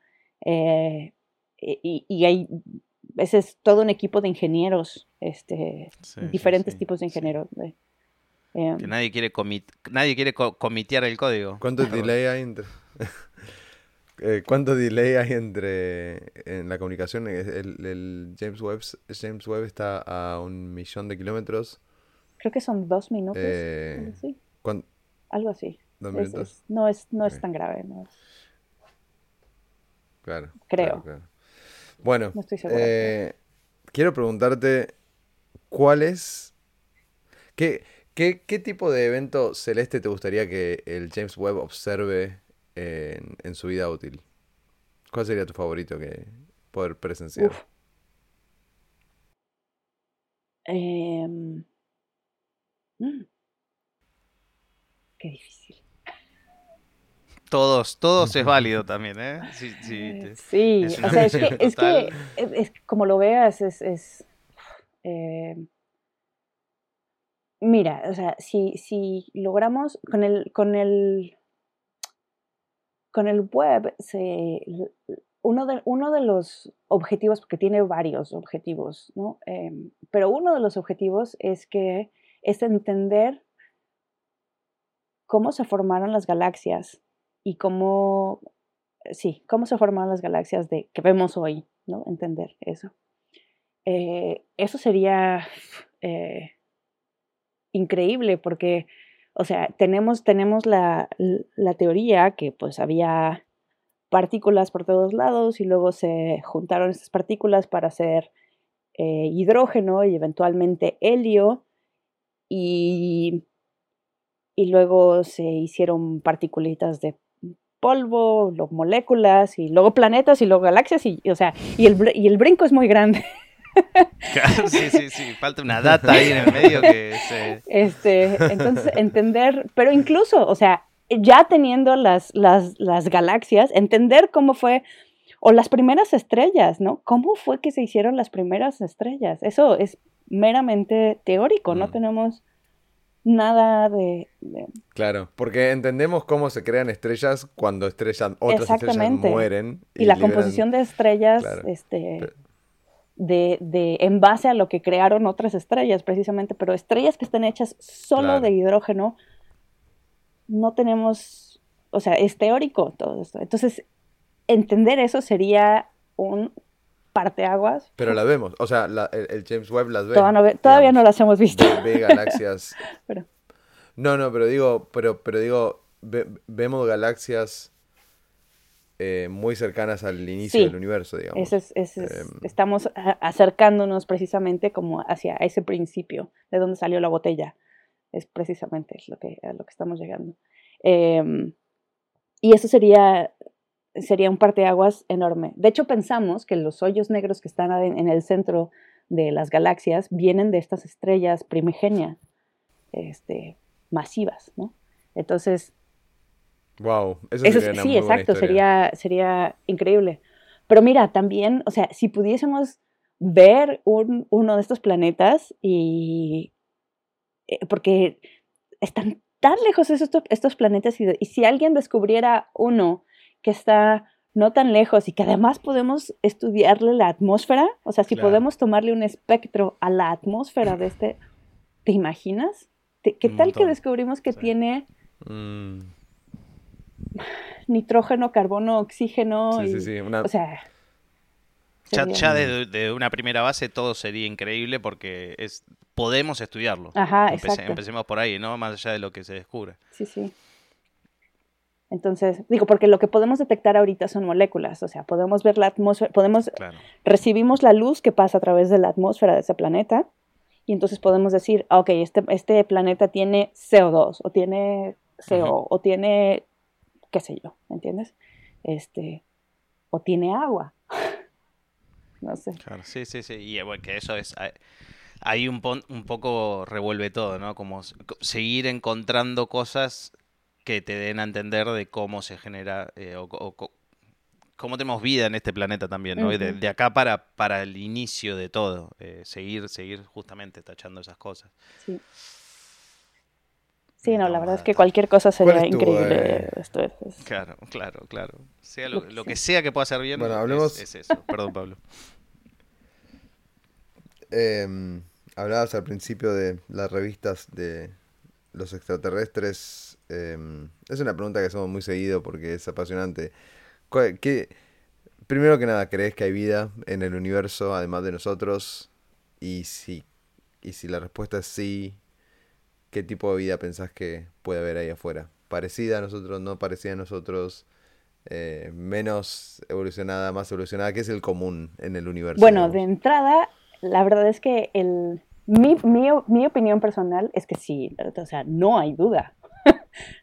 Eh, y, hay, ese es todo un equipo de ingenieros, este, diferentes tipos de ingenieros. Em, que nadie quiere, nadie quiere comitear el código. ¿Cuánto delay hay entre... Eh, ¿Cuánto delay hay entre en la comunicación? El, James, Webb, James Webb está a un millón de kilómetros. Creo que son dos minutos. Eh, algo así no es, no es tan grave. No. Claro. Creo. Bueno, eh, quiero preguntarte, ¿cuál es... Qué, qué, tipo de evento celeste te gustaría que el James Webb observe en, su vida útil? ¿Cuál sería tu favorito que poder presenciar? Em, mm, qué difícil todos, todos es válido también, ¿eh? Sí, sí, o sea, es que, es que, es, como lo veas, es... Eh, mira, o sea, si, si logramos con el, con el, con el web, se, uno, de, uno de los objetivos, porque tiene varios objetivos, ¿no? Em, pero uno de los objetivos es que es entender cómo se formaron las galaxias y cómo, sí, cómo se forman las galaxias de, que vemos hoy, ¿no? Entender eso. Eh, eso sería eh, increíble porque, o sea, tenemos, tenemos la, la, teoría que pues había partículas por todos lados y luego se juntaron estas partículas para hacer eh, hidrógeno y eventualmente helio y, y luego se hicieron partículas de polvo, luego moléculas y luego planetas y luego galaxias y, o sea, y el, y el brinco es muy grande. sí, sí, sí, falta una data ahí en el medio que se... Este, entonces, entender, pero incluso, o sea, ya teniendo las, las, las galaxias, entender cómo fue, o las primeras estrellas, ¿no? ¿Cómo fue que se hicieron las primeras estrellas? Eso es meramente teórico, no mm. tenemos nada de, Claro, porque entendemos cómo se crean estrellas cuando estrellas, otras estrellas mueren. Y, la composición de estrellas, este, de, de, en base a lo que crearon otras estrellas, precisamente, pero estrellas que están hechas solo de hidrógeno, no tenemos, o sea, es teórico todo esto. Entonces, entender eso sería un parteaguas. Pero la vemos, o sea, el, James Webb las ve. Todavía, no, las hemos visto. Ve, galaxias. No, no, pero digo, pero, pero digo, vemos galaxias eh, muy cercanas al inicio del universo, digamos. Em, estamos acercándonos precisamente como hacia ese principio, de donde salió la botella. Es precisamente lo que, a lo que estamos llegando. Em, y eso sería sería un parteaguas enorme. De hecho, pensamos que los hoyos negros que están en el centro de las galaxias vienen de estas estrellas primigenias, este, masivas, ¿no? Entonces... Wow, eso, sería Sí, exacto, sería, sería increíble. Pero mira, también, o sea, si pudiésemos ver uno de estos planetas y... Eh, porque están tan lejos estos, estos planetas y, y si alguien descubriera uno que está no tan lejos y que además podemos estudiarle la atmósfera, o sea, si podemos tomarle un espectro a la atmósfera de este, ¿te imaginas? ¿Qué tal que descubrimos que tiene mm. nitrógeno, carbono, oxígeno? Sí, sí, sí. O sea... Ya, de, una primera base todo sería increíble porque es podemos estudiarlo. Ajá, exacto. Empecemos por ahí, ¿no? Más allá de lo que se descubre. Sí, sí. Entonces, digo, porque lo que podemos detectar ahorita son moléculas, o sea, podemos ver la atmósfera, podemos, recibimos la luz que pasa a través de la atmósfera de ese planeta y entonces podemos decir, ah, ok, este, este planeta tiene CO2 o tiene CO o tiene, qué sé yo, ¿me entiendes? Este, o tiene agua. no sé. Claro, sí, sí, sí, y bueno, que eso es... Ahí un, un poco revuelve todo, ¿no? Como seguir encontrando cosas que te den a entender de cómo se genera eh, o, cómo tenemos vida en este planeta también, ¿no? de, acá para, para el inicio de todo, eh, seguir, seguir justamente tachando esas cosas. Sí. Sí, no, la verdad es que cualquier cosa sería increíble. Eh? Esto es, Claro, claro, claro. Sea lo, que sea que pueda ser bien, bueno, hablemos... es, eso. Perdón, Pablo. Em, hablabas al principio de las revistas de los extraterrestres Em, es una pregunta que hacemos muy seguido porque es apasionante. ¿Qué, primero que nada, ¿crees que hay vida en el universo además de nosotros? Y si, y si la respuesta es sí, ¿qué tipo de vida pensás que puede haber ahí afuera? ¿Parecida a nosotros, no parecida a nosotros? Eh, menos evolucionada, más evolucionada, ¿qué es el común en el universo? Bueno, de entrada, la verdad es que el, mi, mi, mi, opinión personal es que sí, o sea, no hay duda.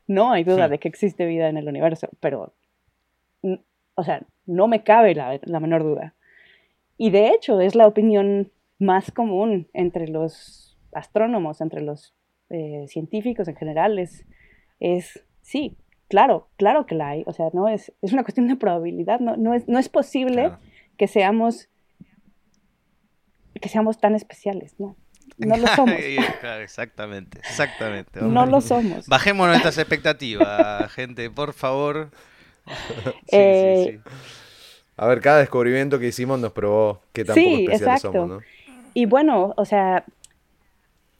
No hay duda de que existe vida en el universo, pero, o sea, no me cabe la, menor duda. Y de hecho es la opinión más común entre los astrónomos, entre los eh, científicos en general, es, sí, claro, claro que la hay. O sea, no es, es una cuestión de probabilidad, no, no, es, no es posible que seamos que seamos tan especiales, ¿no? No lo somos. exactamente, exactamente. No lo somos. Bajemos nuestras expectativas, gente, por favor. Eh, A ver, cada descubrimiento que hicimos nos probó qué tan sí, especiales somos, ¿no? Y bueno, o sea,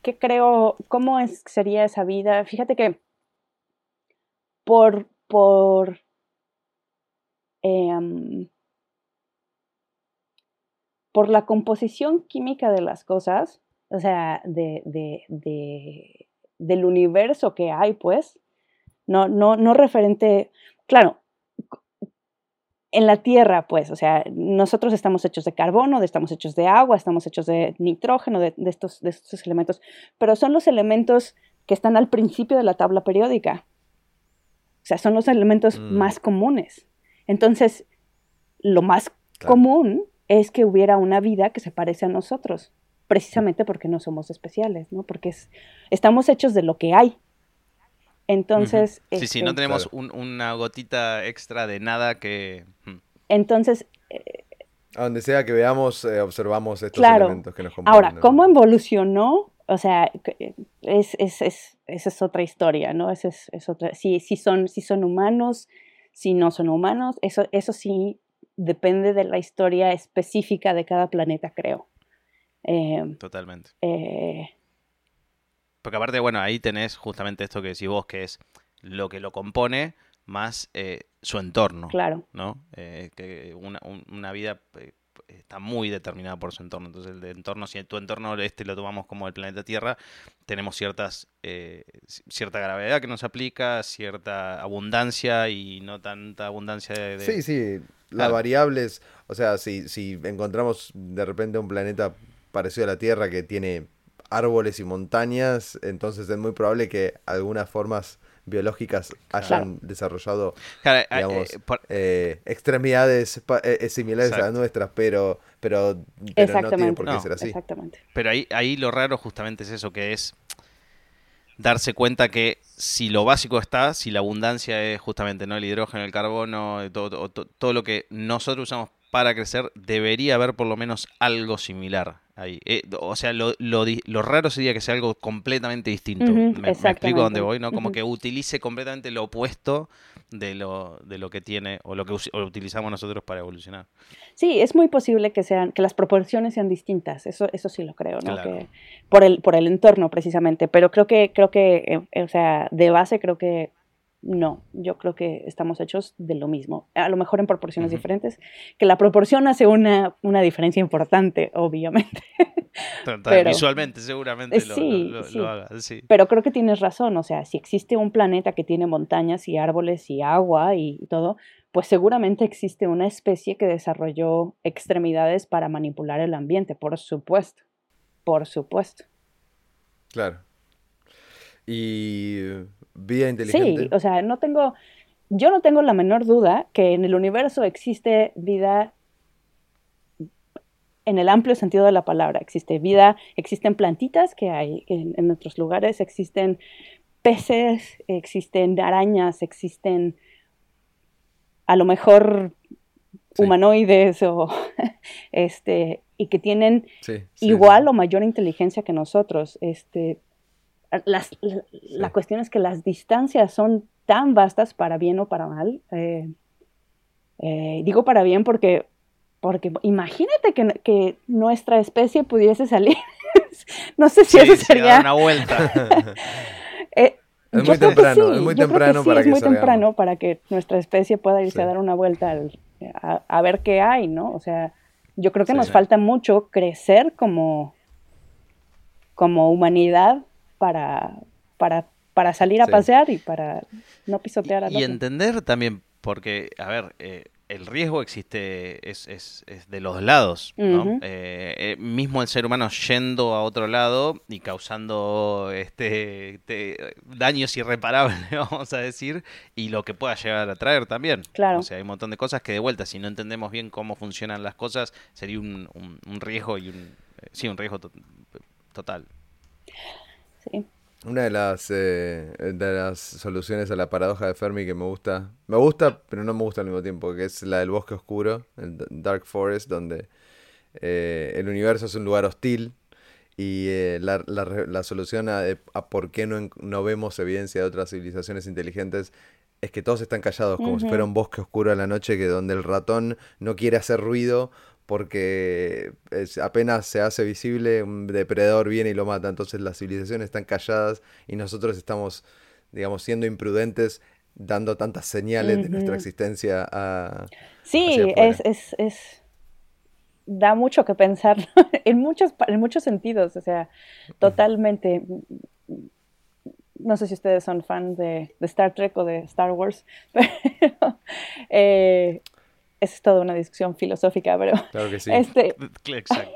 ¿qué creo? ¿Cómo es, sería esa vida? Fíjate que por, por em, por la composición química de las cosas, o sea, de, de, de, del universo que hay, pues, no, no, no referente, claro, en la Tierra, pues, o sea, nosotros estamos hechos de carbono, estamos hechos de agua, estamos hechos de nitrógeno, de, estos, de estos elementos, pero son los elementos que están al principio de la tabla periódica. O sea, son los elementos mm. más comunes. Entonces, lo más común es que hubiera una vida que se parece a nosotros, precisamente porque no somos especiales, ¿no? Porque estamos hechos de lo que hay. Entonces... Sí, sí, no este, tenemos una gotita extra de nada que... Hmm. Entonces... Eh, a donde sea que veamos, eh, observamos estos elementos que nos componen. Ahora, ¿cómo evolucionó? O sea, es, es, es, esa es otra historia, ¿no? Esa es, otra, si, si, son, si son humanos, si no son humanos, eso, eso sí depende de la historia específica de cada planeta, creo. Em, Totalmente. Eh, Porque aparte, bueno, ahí tenés justamente esto que decís vos, que es lo que lo compone más eh, su entorno. Claro. ¿No? Eh, que una, una vida está muy determinada por su entorno. Entonces, el entorno, si tu entorno este lo tomamos como el planeta Tierra, tenemos ciertas eh, cierta gravedad que nos aplica, cierta abundancia y no tanta abundancia de... Sí, sí, las variables, o sea, si, si encontramos de repente un planeta parecido a la Tierra que tiene árboles y montañas, entonces es muy probable que algunas formas biológicas hayan desarrollado eh, digamos, eh, eh, extremidades similares a las nuestras, pero, pero, no tiene por qué ser así. Pero ahí, ahí lo raro justamente es eso, que es darse cuenta que si lo básico está, si la abundancia es justamente no el hidrógeno, el carbono, todo, todo lo que nosotros usamos para crecer, debería haber por lo menos algo similar ahí. Eh, o sea, lo, lo, lo, raro sería que sea algo completamente distinto. me, explico dónde voy, ¿no? Como que utilice completamente lo opuesto de lo, de lo que tiene o lo que utilizamos nosotros para evolucionar. Sí, es muy posible que sean, que las proporciones sean distintas, eso, eso sí lo creo, ¿no? Que por el, por el entorno precisamente. Pero creo que, creo que, eh, o sea, de base creo que no, yo creo que estamos hechos de lo mismo, a lo mejor en proporciones diferentes, que la proporción hace una, una diferencia importante, obviamente. visualmente seguramente lo, haga, Pero creo que tienes razón, o sea, si existe un planeta que tiene montañas y árboles y agua y todo, pues seguramente existe una especie que desarrolló extremidades para manipular el ambiente, por supuesto, por supuesto. Claro. Y vida inteligente. Sí, o sea, no tengo, yo no tengo la menor duda que en el universo existe vida en el amplio sentido de la palabra. Existe vida, existen plantitas que hay en, en otros lugares, existen peces, existen arañas, existen a lo mejor humanoides o este y que tienen igual o mayor inteligencia que nosotros. Este, las, la, cuestión es que las distancias son tan vastas para bien o para mal. Eh, eh, digo para bien porque, porque imagínate que, nuestra especie pudiese salir. no sé si eso sería... una vuelta. Eh, es muy temprano, es muy temprano para es muy temprano para que nuestra especie pueda irse a dar una vuelta a, ver qué hay, ¿no? O sea, yo creo que nos falta mucho crecer como, como humanidad para, para, para salir a pasear y para no pisotear a Y, y entender también, porque, a ver, eh, el riesgo existe, es, es, es, de los lados, ¿no? Eh, eh, mismo el ser humano yendo a otro lado y causando este, daños irreparables, vamos a decir, y lo que pueda llegar a traer también. Claro. O sea, hay un montón de cosas que de vuelta, si no entendemos bien cómo funcionan las cosas, sería un, un, riesgo y un, sí, un riesgo total. Una de las, eh, de las soluciones a la paradoja de Fermi que me gusta, me gusta, pero no me gusta al mismo tiempo, que es la del bosque oscuro, el Dark Forest, donde eh, el universo es un lugar hostil y eh, la, la, solución a, por qué no, no vemos evidencia de otras civilizaciones inteligentes es que todos están callados, como si fuera un bosque oscuro a la noche, que donde el ratón no quiere hacer ruido porque apenas se hace visible, un depredador viene y lo mata. Entonces las civilizaciones están calladas y nosotros estamos, digamos, siendo imprudentes, dando tantas señales de nuestra existencia a... Sí, es, es, es, da mucho que pensar en, muchos, en muchos sentidos, o sea, totalmente. No sé si ustedes son fans de, Star Trek o de Star Wars, pero eh, es toda una discusión filosófica, pero... Claro que sí. Este, Exacto.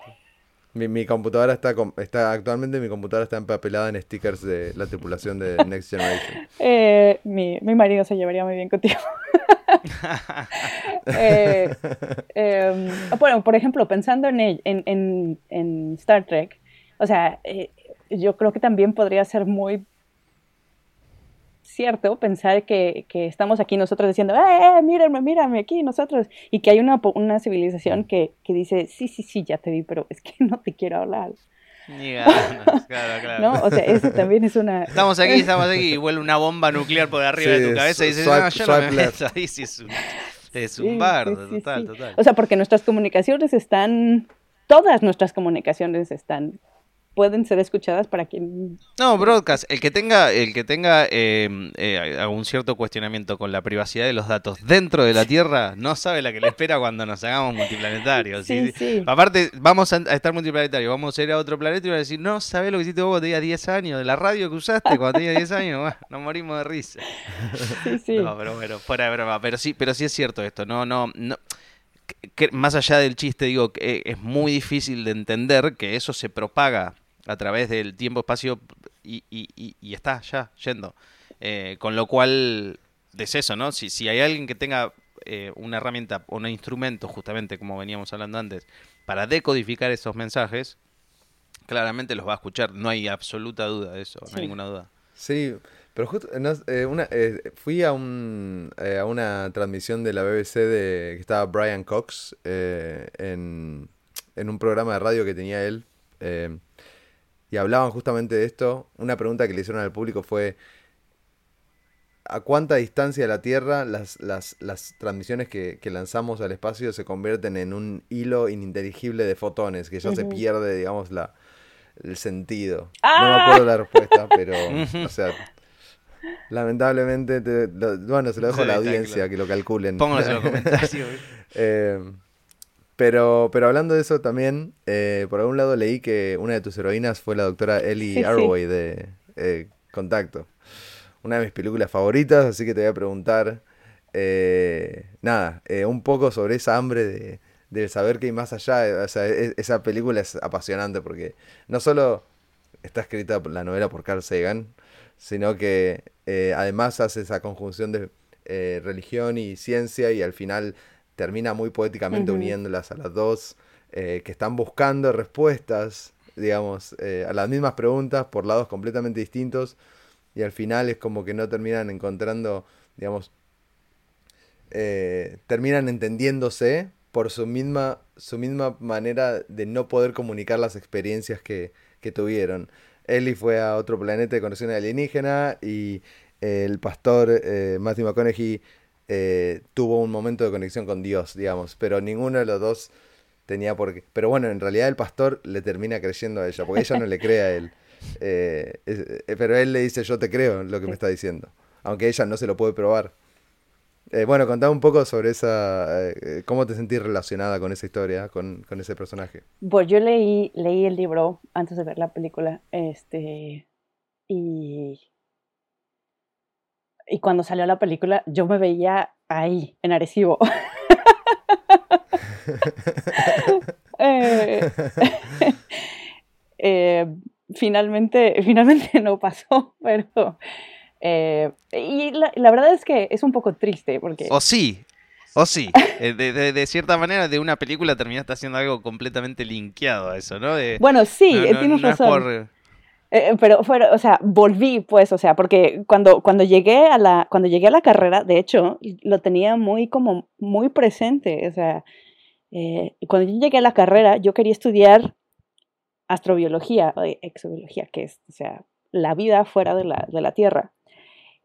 Mi, mi, computadora está, está, actualmente mi computadora está empapelada en stickers de la tripulación de Next Generation. Eh, mi, mi, marido se llevaría muy bien contigo. Eh, em, bueno, por ejemplo, pensando en, en, en, Star Trek, o sea, eh, yo creo que también podría ser muy cierto pensar que, que estamos aquí nosotros diciendo, ¡eh, mírenme, mírenme aquí nosotros! Y que hay una, una civilización que, que dice, sí, sí, sí, ya te vi, pero es que no te quiero hablar. Ni ganas, claro, claro. ¿No? O sea, eso también es una... Estamos aquí, estamos aquí, y vuelve una bomba nuclear por arriba de tu cabeza y dices, no, yo no me meto ahí, sí es un, es un bardo, total, total. O sea, porque nuestras comunicaciones están, todas nuestras comunicaciones están pueden ser escuchadas para quien... No, broadcast, el que tenga, el que tenga em, eh, algún cierto cuestionamiento con la privacidad de los datos dentro de la Tierra, no sabe la que le espera cuando nos hagamos multiplanetarios. Sí, sí. Aparte, vamos a, estar multiplanetarios, vamos a ir a otro planeta y van a decir, no, ¿sabes lo que hiciste vos cuando tenías 10 años? De la radio que usaste cuando tenías 10 años, bueno, nos morimos de risa. Sí, sí. No, pero bueno, fuera de broma, pero sí, pero sí es cierto esto, no, no, no que, más allá del chiste, digo, que es muy difícil de entender que eso se propaga a través del tiempo-espacio y, y, y, está ya yendo. Eh, con lo cual, es eso, ¿no? Si, si hay alguien que tenga eh, una herramienta o un instrumento, justamente como veníamos hablando antes, para decodificar esos mensajes, claramente los va a escuchar. No hay absoluta duda de eso, no hay ninguna duda. Sí, pero justo eh, una, fui a, un, a una transmisión de la BBC de que estaba Brian Cox en, en un programa de radio que tenía él y hablaban justamente de esto. Una pregunta que le hicieron al público fue, ¿a cuánta distancia de la Tierra las, las, las transmisiones que, lanzamos al espacio se convierten en un hilo ininteligible de fotones, que ya se pierde, digamos, la, el sentido? No me ¡Ah! acuerdo la respuesta, pero, o sea... Lamentablemente, bueno, se lo dejo a la audiencia que lo calculen. Pónganlo en los comentarios. eh, pero, pero hablando de eso también, eh, por algún lado leí que una de tus heroínas fue la doctora Ellie Arroway de eh, Contacto. Una de mis películas favoritas, así que te voy a preguntar, eh, nada, un poco sobre esa hambre de, saber que hay más allá. O sea, e, esa película es apasionante porque no solo está escrita la novela por Carl Sagan, sino que además hace esa conjunción de religión y ciencia y al final termina muy poéticamente uniéndolas a las dos, eh, que están buscando respuestas, digamos, eh, a las mismas preguntas por lados completamente distintos y al final es como que no terminan encontrando, digamos, eh, terminan entendiéndose por su misma, su misma manera de no poder comunicar las experiencias que, que tuvieron. Ellie fue a otro planeta de conexión alienígena y el pastor Matthew McConaughey eh, tuvo un momento de conexión con Dios, digamos, pero ninguno de los dos tenía por qué. Pero bueno, en realidad el pastor le termina creyendo a ella, porque ella no le cree a él. Eh, eh, pero él le dice, yo te creo en lo que me está diciendo, aunque ella no se lo puede probar. bueno, contame un poco sobre esa, cómo te sentís relacionada con esa historia, con, con, ese personaje. Pues yo leí, leí el libro antes de ver la película, este, y y cuando salió la película, yo me veía ahí, en Arecibo. Eh, eh, finalmente, finalmente no pasó, pero... Eh, y la, verdad es que es un poco triste porque... O sí, o sí, de, de, cierta manera de una película terminaste haciendo algo completamente linkeado a eso, ¿no? bueno, sí, tienes razón. Eh, eh, pero fue, o sea, volví, pues, o sea, porque cuando, cuando, llegué a la, cuando llegué a la carrera, de hecho, lo tenía muy como, muy presente, o sea, eh, cuando yo llegué a la carrera, yo quería estudiar astrobiología, exobiología, que es, o sea, la vida fuera de la, de la Tierra.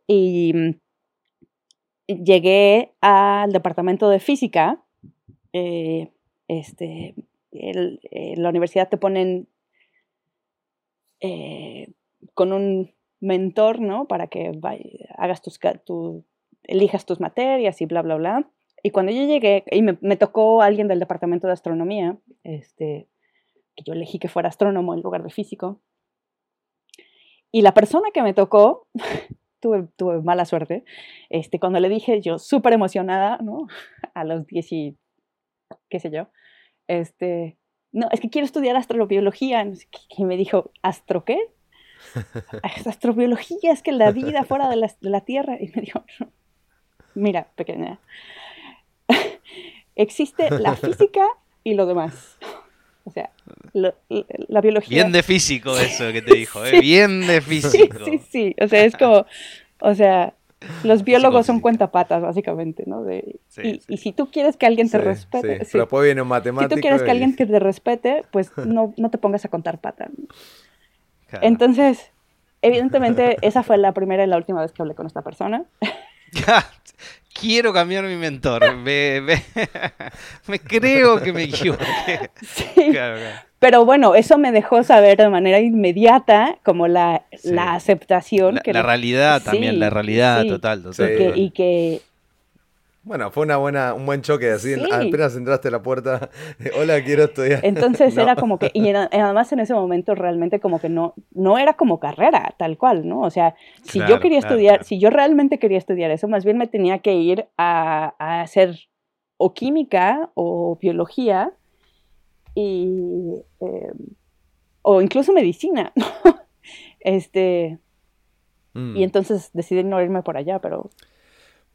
Y mm, llegué al departamento de física, este, el, la universidad te ponen eh, con un mentor, ¿no? Para que hagas tus, tu, elijas tus materias y bla, bla, bla. Y cuando yo llegué, y me, me, tocó alguien del departamento de astronomía, este, que yo elegí que fuera astrónomo en lugar de físico. Y la persona que me tocó, tuve, tuve mala suerte, este, cuando le dije, yo súper emocionada, ¿no? A los 10 y qué sé yo, este, no, es que quiero estudiar astrobiología. Y me dijo, ¿astro qué? astrobiología, es que la vida fuera de la, de la Tierra. Y me dijo, mira, pequeña, existe la física y lo demás. O sea, la biología... Bien de físico eso que te dijo, ¿eh? Bien de físico. Sí, sí, sí. O sea, es como, o sea, los biólogos son cuentapatas, básicamente, ¿no? De, y, si tú quieres que alguien te respete... Sí. Pero viene un matemático. Si tú quieres que alguien que te respete, pues no, no te pongas a contar patas. Entonces, evidentemente, esa fue la primera y la última vez que hablé con esta persona. Quiero cambiar mi mentor. Me, me, creo que me equivoqué. Sí. Pero bueno, eso me dejó saber de manera inmediata como la, la aceptación. La, que la realidad también, la realidad total. total, y que bueno, fue una buena, un buen choque, así apenas entraste a la puerta, hola, quiero estudiar. Entonces era como que, y además en ese momento realmente como que no, no era como carrera, tal cual, ¿no? O sea, si yo quería estudiar, si yo realmente quería estudiar eso, más bien me tenía que ir a, hacer o química o biología y, em, o incluso medicina, este, y mm. entonces decidí no irme por allá, pero...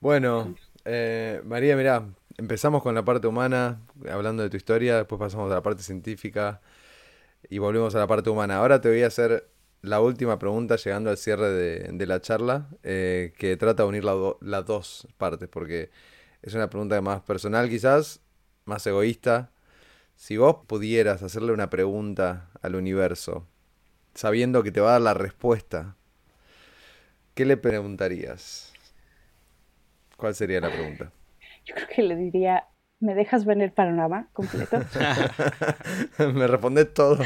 Bueno, eh, María, mira, empezamos con la parte humana, hablando de tu historia, después pasamos a la parte científica y volvemos a la parte humana. Ahora te voy a hacer la última pregunta llegando al cierre de, la charla, eh, que trata de unir las dos partes, porque es una pregunta más personal quizás, más egoísta. Si vos pudieras hacerle una pregunta al universo, sabiendo que te va a dar la respuesta, ¿qué le preguntarías? ¿Cuál sería la pregunta? Yo creo que le diría, ¿me dejas ver el panorama completo? me respondes todo.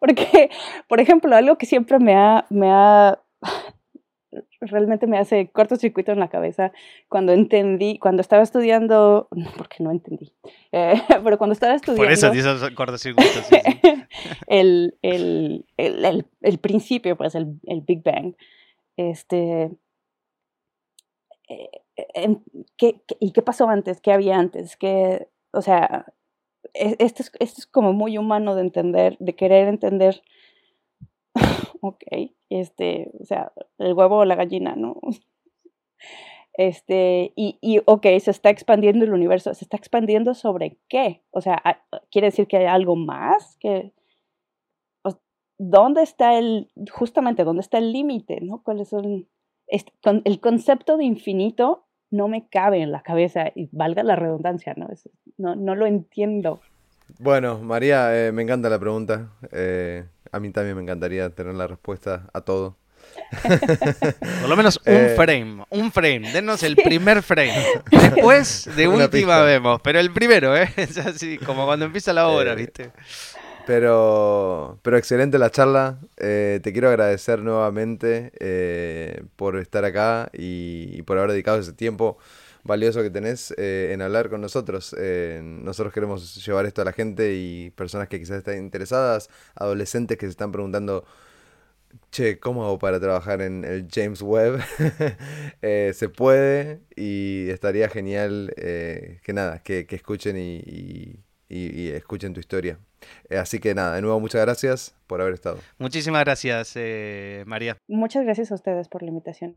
Porque, por ejemplo, algo que siempre me ha, me ha realmente me hace cortocircuito en la cabeza cuando entendí, cuando estaba estudiando, porque no entendí, eh, pero cuando estaba estudiando... Por eso dices cortocircuito. el, el, el, el, principio, pues el, el Big Bang, este, eh, ¿qué, ¿y qué pasó antes? ¿Qué había antes? ¿Qué, o sea, e, esto es, esto es como muy humano de entender, de querer entender, ok, este, o sea, el huevo o la gallina, ¿no? Este, y, y, ok, se está expandiendo el universo, ¿se está expandiendo sobre qué? O sea, ¿quiere decir que hay algo más? que ¿Dónde está el, justamente, dónde está el límite, ¿no? ¿Cuáles son el concepto de infinito no me cabe en la cabeza y valga la redundancia, ¿no? no, no, lo entiendo. Bueno, María, eh, me encanta la pregunta. Eh, a mí también me encantaría tener la respuesta a todo. Por lo menos un eh, frame, un frame, denos el primer frame. Después de última vemos, pero el primero, ¿eh? Es así, como cuando empieza la obra, ¿viste? Pero, pero excelente la charla. Eh, te quiero agradecer nuevamente eh, por estar acá y, por haber dedicado ese tiempo valioso que tenés eh, en hablar con nosotros. nosotros queremos llevar esto a la gente y personas que quizás estén interesadas, adolescentes que se están preguntando, che, ¿cómo hago para trabajar en el James Webb? se puede y estaría genial que nada, que, escuchen y escuchen tu historia. Eh, así que nada, de nuevo muchas gracias por haber estado. Muchísimas gracias, eh, María. Muchas gracias a ustedes por la invitación.